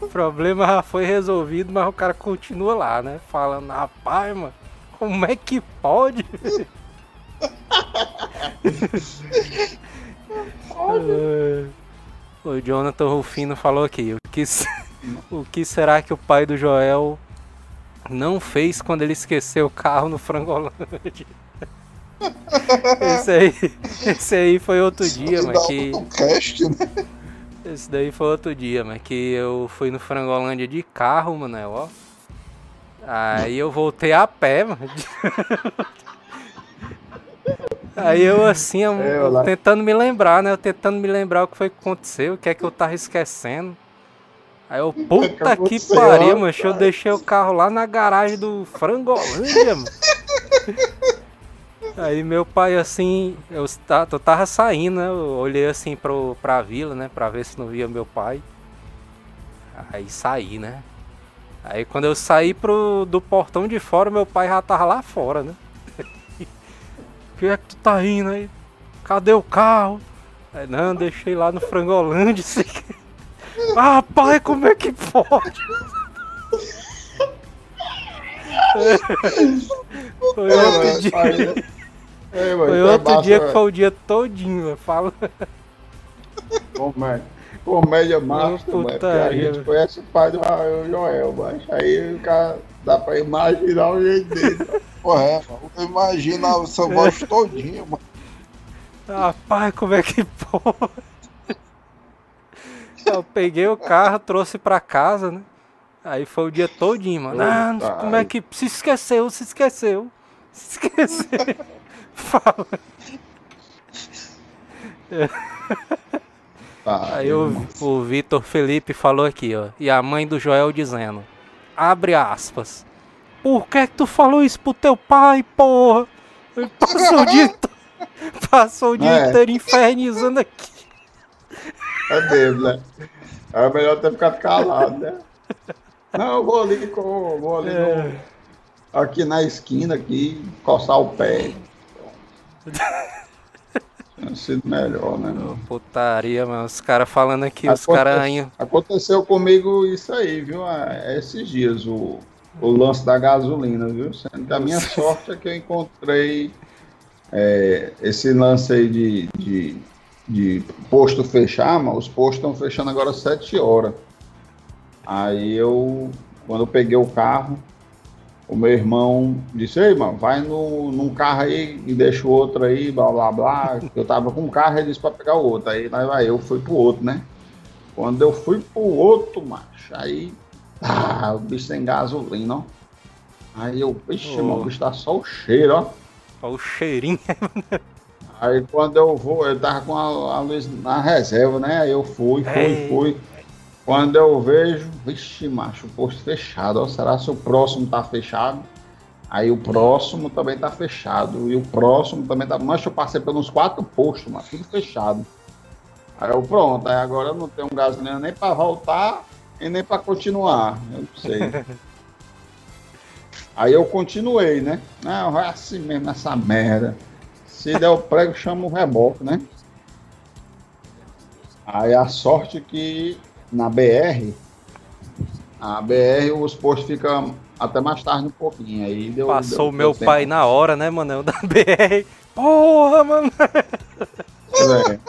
Speaker 2: O problema já foi resolvido, mas o cara continua lá, né? Falando, rapaz, mano, como é que pode? É. o Jonathan Rufino falou aqui, o que, o que será que o pai do Joel não fez quando ele esqueceu o carro no Frangolândia? Esse aí, esse aí foi outro dia,
Speaker 3: Ele
Speaker 2: mas que...
Speaker 3: cast, né?
Speaker 2: Esse daí foi outro dia, mas que eu fui no Frangolândia de carro, mano, ó. Aí eu voltei a pé, mano. Aí eu assim, eu-
Speaker 4: É, eu
Speaker 2: tentando me lembrar, né? Eu tentando me lembrar o que foi que aconteceu, o que é que eu tava esquecendo. Aí eu, puta que
Speaker 4: aconteceu,
Speaker 2: pariu, mano. Eu deixei o carro lá na garagem do Frangolândia, mano. Aí meu pai assim, eu, eu tava saindo, né? Eu olhei assim pro, pra vila, né? Pra ver se não via meu pai. Aí saí, né? Aí quando eu saí pro, do portão de fora, meu pai já tava lá fora, né? Que é que tu tá indo aí? Cadê o carro? Aí, não, deixei lá no Frangolândia. Assim. Ah, pai, como é que pode? Foi outro dia.
Speaker 4: Aí, Ei, mano,
Speaker 2: Foi
Speaker 4: é
Speaker 2: outro
Speaker 4: massa,
Speaker 2: dia que foi o dia todinho, eu falo.
Speaker 4: Como é? Comédia master, mas porque a gente conhece o pai do Joel, mas aí o cara dá pra imaginar o jeito dele.
Speaker 3: Porra, é, mano. Essa voz todinha, mano.
Speaker 2: Rapaz, como é que pode? Eu peguei o carro, trouxe pra casa, né? Aí foi o dia todinho, mano. Ah, não sei
Speaker 4: Eita,
Speaker 2: como é que. Se esqueceu, se esqueceu. Se esqueceu. Fala. Aí o, o Vitor Felipe falou aqui, ó. E a mãe do Joel dizendo: Abre aspas. Por que que tu falou isso pro teu pai, porra? Ele passou o dia, passou o dia
Speaker 4: É.
Speaker 2: inteiro infernizando aqui.
Speaker 4: É mesmo, né? É melhor ter ficado calado, né? Não, eu vou ali com. Vou ali
Speaker 2: É.
Speaker 4: no- aqui na esquina aqui, coçar o pé. Tinha sido melhor, né? mano?
Speaker 2: Putaria, mano. Os caras falando aqui, os
Speaker 4: Aconte-
Speaker 2: caras ainda.
Speaker 4: Aconteceu comigo isso aí, viu? É, Esses dias, o, o lance da gasolina, viu? Sendo que a minha sorte é que eu encontrei é, esse lance aí de, de, de posto fechar, mas os postos estão fechando agora às 7 horas. Aí eu, quando eu peguei o carro, o meu irmão disse, ei, mano, vai no, num carro aí e deixa o outro aí, blá blá blá. Eu tava com um carro, ele disse pra pegar o outro. Aí lá vai eu, fui pro outro, né? Quando eu fui pro outro, macho, aí. Ah, o bicho sem gasolina, ó. Aí eu, vixe,
Speaker 2: Oh.
Speaker 4: mano, o bicho tá só o cheiro, ó.
Speaker 2: Ó, o cheirinho.
Speaker 4: Aí quando eu vou, eu tava com a, a luz na reserva, né? Aí eu fui, fui,
Speaker 2: Ei.
Speaker 4: fui. Quando eu vejo, vixe, macho, o posto fechado, ó. Será se o próximo tá fechado? Aí o próximo também tá fechado. E o próximo também tá. Mas eu passei pelos quatro postos, mas tudo fechado. Aí eu, pronto, aí agora eu não tenho gasolina nem pra voltar e nem pra continuar. Eu não sei. aí eu continuei, né? Não, vai assim mesmo essa merda. Se der o prego, chama o reboque, né? Aí a sorte que na BR, a BR os postos ficam até mais tarde um pouquinho. Aí deu,
Speaker 2: Passou
Speaker 4: deu-
Speaker 2: o meu
Speaker 4: deu
Speaker 2: pai
Speaker 4: tempo.
Speaker 2: na hora, né, mano? Da BR. Porra, mano.
Speaker 4: É.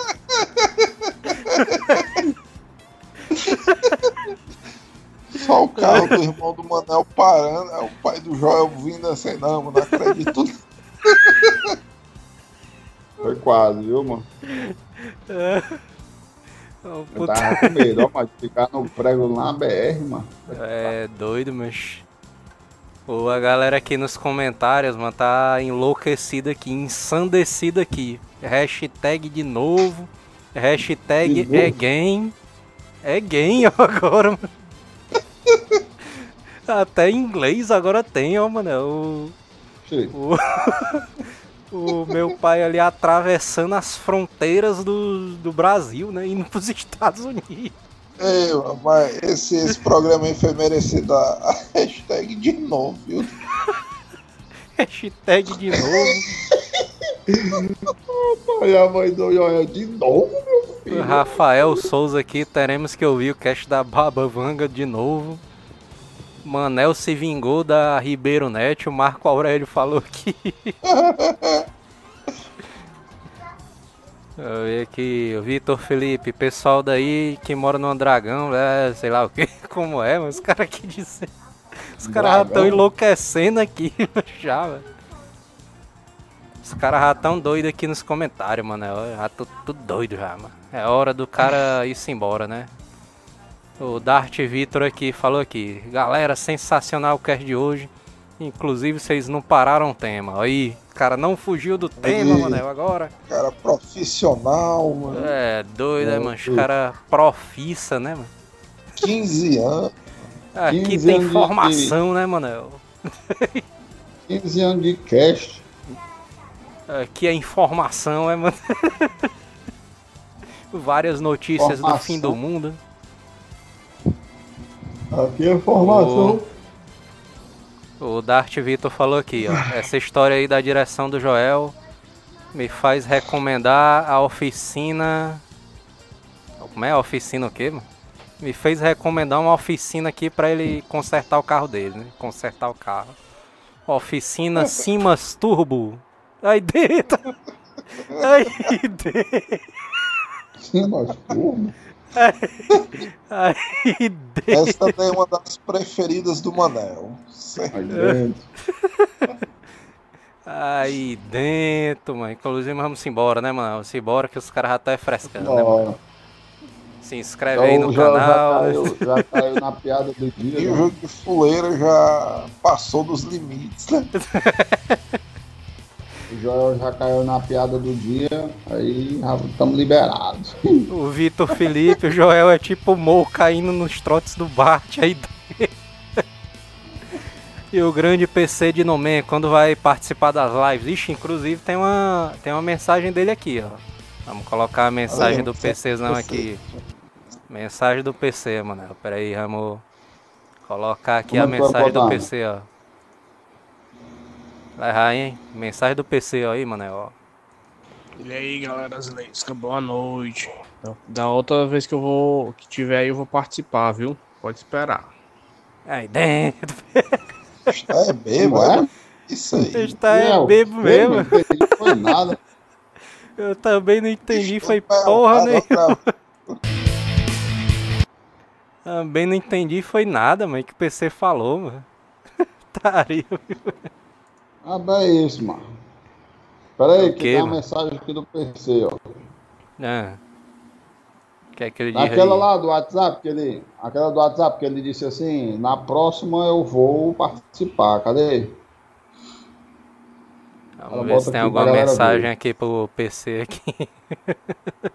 Speaker 3: Só o carro do irmão do Manel parando, é o pai do Joel vindo assim, não, mano, não acredito.
Speaker 4: Foi quase, viu, mano?
Speaker 2: Ô,
Speaker 4: Eu tava com medo, ó, mas ficar no prego lá na BR, mano.
Speaker 2: É doido, mas. Pô, a galera aqui nos comentários, mano, tá enlouquecida aqui, ensandecida aqui. Hashtag de novo. Hashtag
Speaker 4: De novo?
Speaker 2: é game. É game agora, mano. Até em inglês agora tem, ó, mano. O,
Speaker 4: Che-
Speaker 2: o, o meu pai ali atravessando as fronteiras do, do Brasil, né? Indo pros Estados Unidos.
Speaker 3: Ei, mas esse, esse programa aí foi merecido a, hashtag de novo, viu?
Speaker 2: Hashtag de novo.
Speaker 4: Olha a mãe do Joel de novo, meu filho.
Speaker 2: Rafael Souza aqui, teremos que ouvir o cast da Baba Vanga de novo. Manel se vingou da Ribeiro Net, o Marco Aurélio falou aqui. Eu vi aqui, o Vitor Felipe, pessoal daí que mora no Dragão, é, sei lá o que, como é, mas os caras aqui dizem. Os caras já estão enlouquecendo aqui já, velho. Os caras já tão doidos aqui nos comentários, mano. Eu já tô tudo doido já, mano. É hora do cara ir-se embora, né? O Dart Vitor aqui falou aqui. Galera, sensacional o cast de hoje. Inclusive, vocês não pararam o tema. Aí, cara não fugiu do tema. Manel, agora.
Speaker 3: Cara profissional, mano.
Speaker 2: É, doido, né,
Speaker 4: É,
Speaker 2: mano? Os caras profissa, né, mano?
Speaker 3: 15 anos.
Speaker 2: Aqui
Speaker 4: 15
Speaker 2: tem
Speaker 4: anos de-
Speaker 2: informação, né, Manel?
Speaker 4: 15 anos de cast.
Speaker 2: Aqui é informação, é, mano? Várias notícias do fim do
Speaker 4: Informação.
Speaker 2: mundo.
Speaker 4: Aqui é informação.
Speaker 2: O Dart Vitor falou aqui, ó. Essa história aí da direção do Joel me faz recomendar a oficina. Como é a oficina o quê, mano? Me fez recomendar uma oficina aqui pra ele consertar o carro dele, né? Consertar o carro. Oficina Simas Turbo. Aí dentro. Aí dentro.
Speaker 4: Sim, nós
Speaker 2: Aí dentro.
Speaker 3: Essa também é uma das preferidas do Manel. Certo.
Speaker 4: Aí dentro.
Speaker 2: Aí dentro, mano. Inclusive, vamos embora, né, mano? Vamos embora que os caras já estão frescando, né, mano? Se inscreve aí no
Speaker 4: Então, já,
Speaker 2: canal.
Speaker 4: Já caiu, já caiu na piada do dia.
Speaker 3: E o
Speaker 4: né?
Speaker 3: jogo de fuleira já passou dos limites, né?
Speaker 4: O Joel já caiu na piada do dia, aí estamos liberados.
Speaker 2: O Vitor Felipe, o Joel é tipo o Mo caindo nos trotes do Bart aí. E o grande PC de Nomen, quando vai participar das lives? Ixi, inclusive tem uma, tem uma mensagem dele aqui, ó. Vamos colocar a mensagem do PCzão aqui. Mensagem do PC, mano. Pera aí, vamos colocar aqui
Speaker 4: Como
Speaker 2: a
Speaker 4: é
Speaker 2: mensagem do? PC, ó. Vai errar, hein? Mensagem do PC aí, mano. Ó.
Speaker 5: E aí, galera Zleska, boa noite. Da outra vez que eu vou, que tiver aí, eu vou participar, viu? Pode esperar.
Speaker 2: Aí dentro.
Speaker 3: Está é bebo,
Speaker 4: é?
Speaker 3: Isso aí.
Speaker 2: Está é bebo mesmo.
Speaker 4: Não foi nada.
Speaker 2: Eu também não entendi, foi porra né?
Speaker 3: outra-
Speaker 2: Também não entendi, foi nada, mano, que o PC falou, mano. Tario.
Speaker 4: Ah, bem, é isso, mano. Pera aí,
Speaker 2: O
Speaker 4: que
Speaker 2: quê,
Speaker 4: tem uma mensagem aqui do PC, ó.
Speaker 2: Ah. Que é que ele
Speaker 4: Aquela lá do WhatsApp, que ele. Aquela do WhatsApp que ele disse assim, na próxima eu vou participar. Cadê? Ela
Speaker 2: Vamos ver
Speaker 4: bota
Speaker 2: se tem alguma mensagem
Speaker 4: ver.
Speaker 2: aqui pro PC aqui.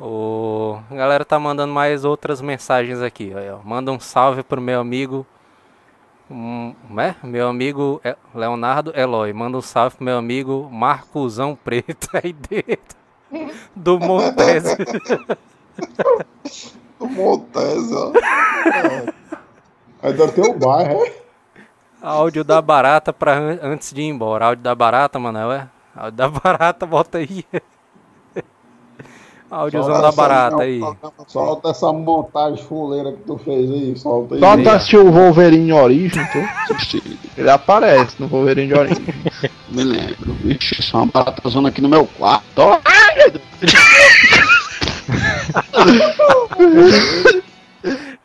Speaker 2: o... A galera tá mandando mais outras mensagens aqui. Ó. Manda um salve pro meu amigo. Um, como é? Meu amigo é- Leonardo Eloy. Manda um salve pro meu amigo Marcosão Preto aí dentro. Do Montese.
Speaker 3: Do Montese, ó.
Speaker 4: Ainda tem o bairro, é?
Speaker 2: Áudio da barata pra an- antes de ir embora. Áudio da barata, Manel, é? Áudio da barata, bota aí. Áudiozão da barata
Speaker 3: Não,
Speaker 2: aí.
Speaker 4: Solta essa montagem fuleira que tu fez aí, solta aí.
Speaker 6: Só tu assistiu o Wolverine Origem, tu? Ele aparece no Wolverine Origem.
Speaker 4: Me lembro. Vixe, só uma baratazona aqui no meu quarto.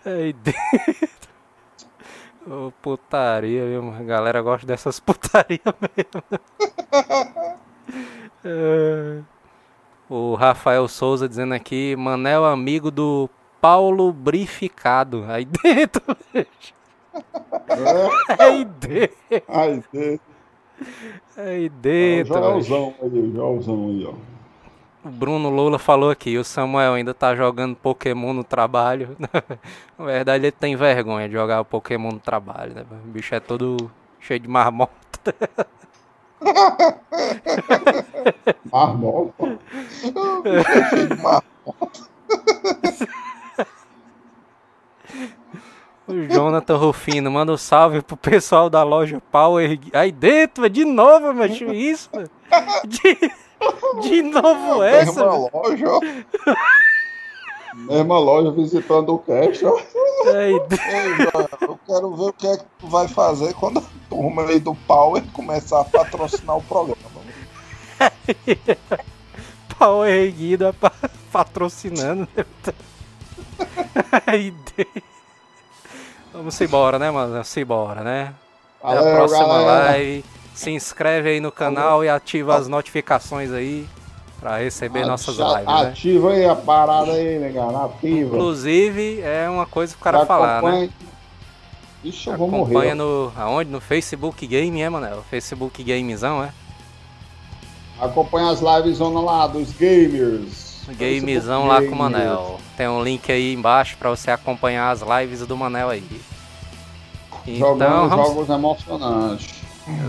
Speaker 2: Aí dentro. Ô, putaria, viu? mano? A galera gosta dessas putarias mesmo. É. O Rafael Souza dizendo aqui, Manel amigo do Paulo Brificado. Aí dentro, aí dentro,
Speaker 4: Ai, Deus.
Speaker 2: aí dentro.
Speaker 4: Joelzão aí, o Joelzão aí, ó.
Speaker 2: O Bruno Lula falou aqui, o Samuel ainda tá jogando Pokémon no trabalho. Na verdade, ele tem vergonha de jogar o Pokémon no trabalho, né? O bicho é todo cheio de marmota.
Speaker 4: Marmota.
Speaker 3: Cheio de mar-
Speaker 2: O Jonathan Rufino, manda um salve pro pessoal da loja Power. Aí dentro, de novo, macho, isso? De, de novo essa?
Speaker 3: Mesma loja, ó.
Speaker 4: Mesma loja visitando o cash, ó.
Speaker 3: Ei, eu quero ver o que é que tu vai fazer quando a turma aí do Power começar a patrocinar o programa.
Speaker 2: Power erguido pa- patrocinando. né? Aí. Vamos embora, né, mano? Vamos embora, né? Até a próxima
Speaker 4: galera.
Speaker 2: live. Se inscreve aí no canal e ativa as notificações aí pra receber nossas lives, né?
Speaker 4: Ativa aí a parada aí, negado. Ativa.
Speaker 2: Inclusive, é uma coisa pro cara
Speaker 4: Já
Speaker 2: falar, né?
Speaker 4: acompanha- Ixi, eu vou
Speaker 2: Acompanha
Speaker 4: morrer.
Speaker 2: no. Aonde? No Facebook Game, é, Manel? Facebook Gamezão, é?
Speaker 4: Acompanha as lives lá dos gamers.
Speaker 2: Gamezão lá com o. Manel. Tem um link aí embaixo pra você acompanhar as lives do Manel aí. Então,
Speaker 4: Jogando
Speaker 2: vamos...
Speaker 4: jogos emocionantes.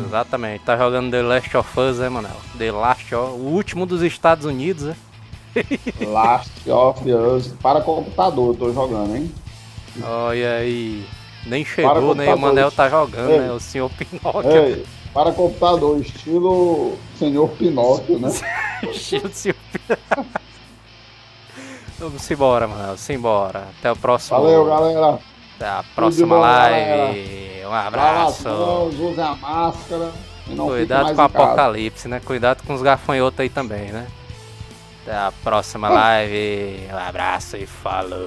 Speaker 2: Exatamente, tá jogando The Last of Us, é, Manel? The Last of... O último dos Estados Unidos, é?
Speaker 4: Last of Us. Para computador, eu tô jogando, hein?
Speaker 2: Olha aí. Nem chegou, né? O. Manel tá jogando,
Speaker 4: Ei.
Speaker 2: né? O senhor Pinóquio.
Speaker 4: Ei, para computador, estilo Senhor Pinóquio, né?
Speaker 2: Estilo senhor Pinóquio. Vamos embora, Manel. Vamos embora. Até o próximo.
Speaker 4: Valeu, galera.
Speaker 2: Até a próxima
Speaker 4: bom,
Speaker 2: live. Um
Speaker 4: Lava as
Speaker 2: abraço.
Speaker 4: mãos, use a máscara. E
Speaker 2: Cuidado com o
Speaker 4: casa.
Speaker 2: apocalipse, né? Cuidado com os gafanhotos aí também, né? Até a próxima live. Um abraço e falou.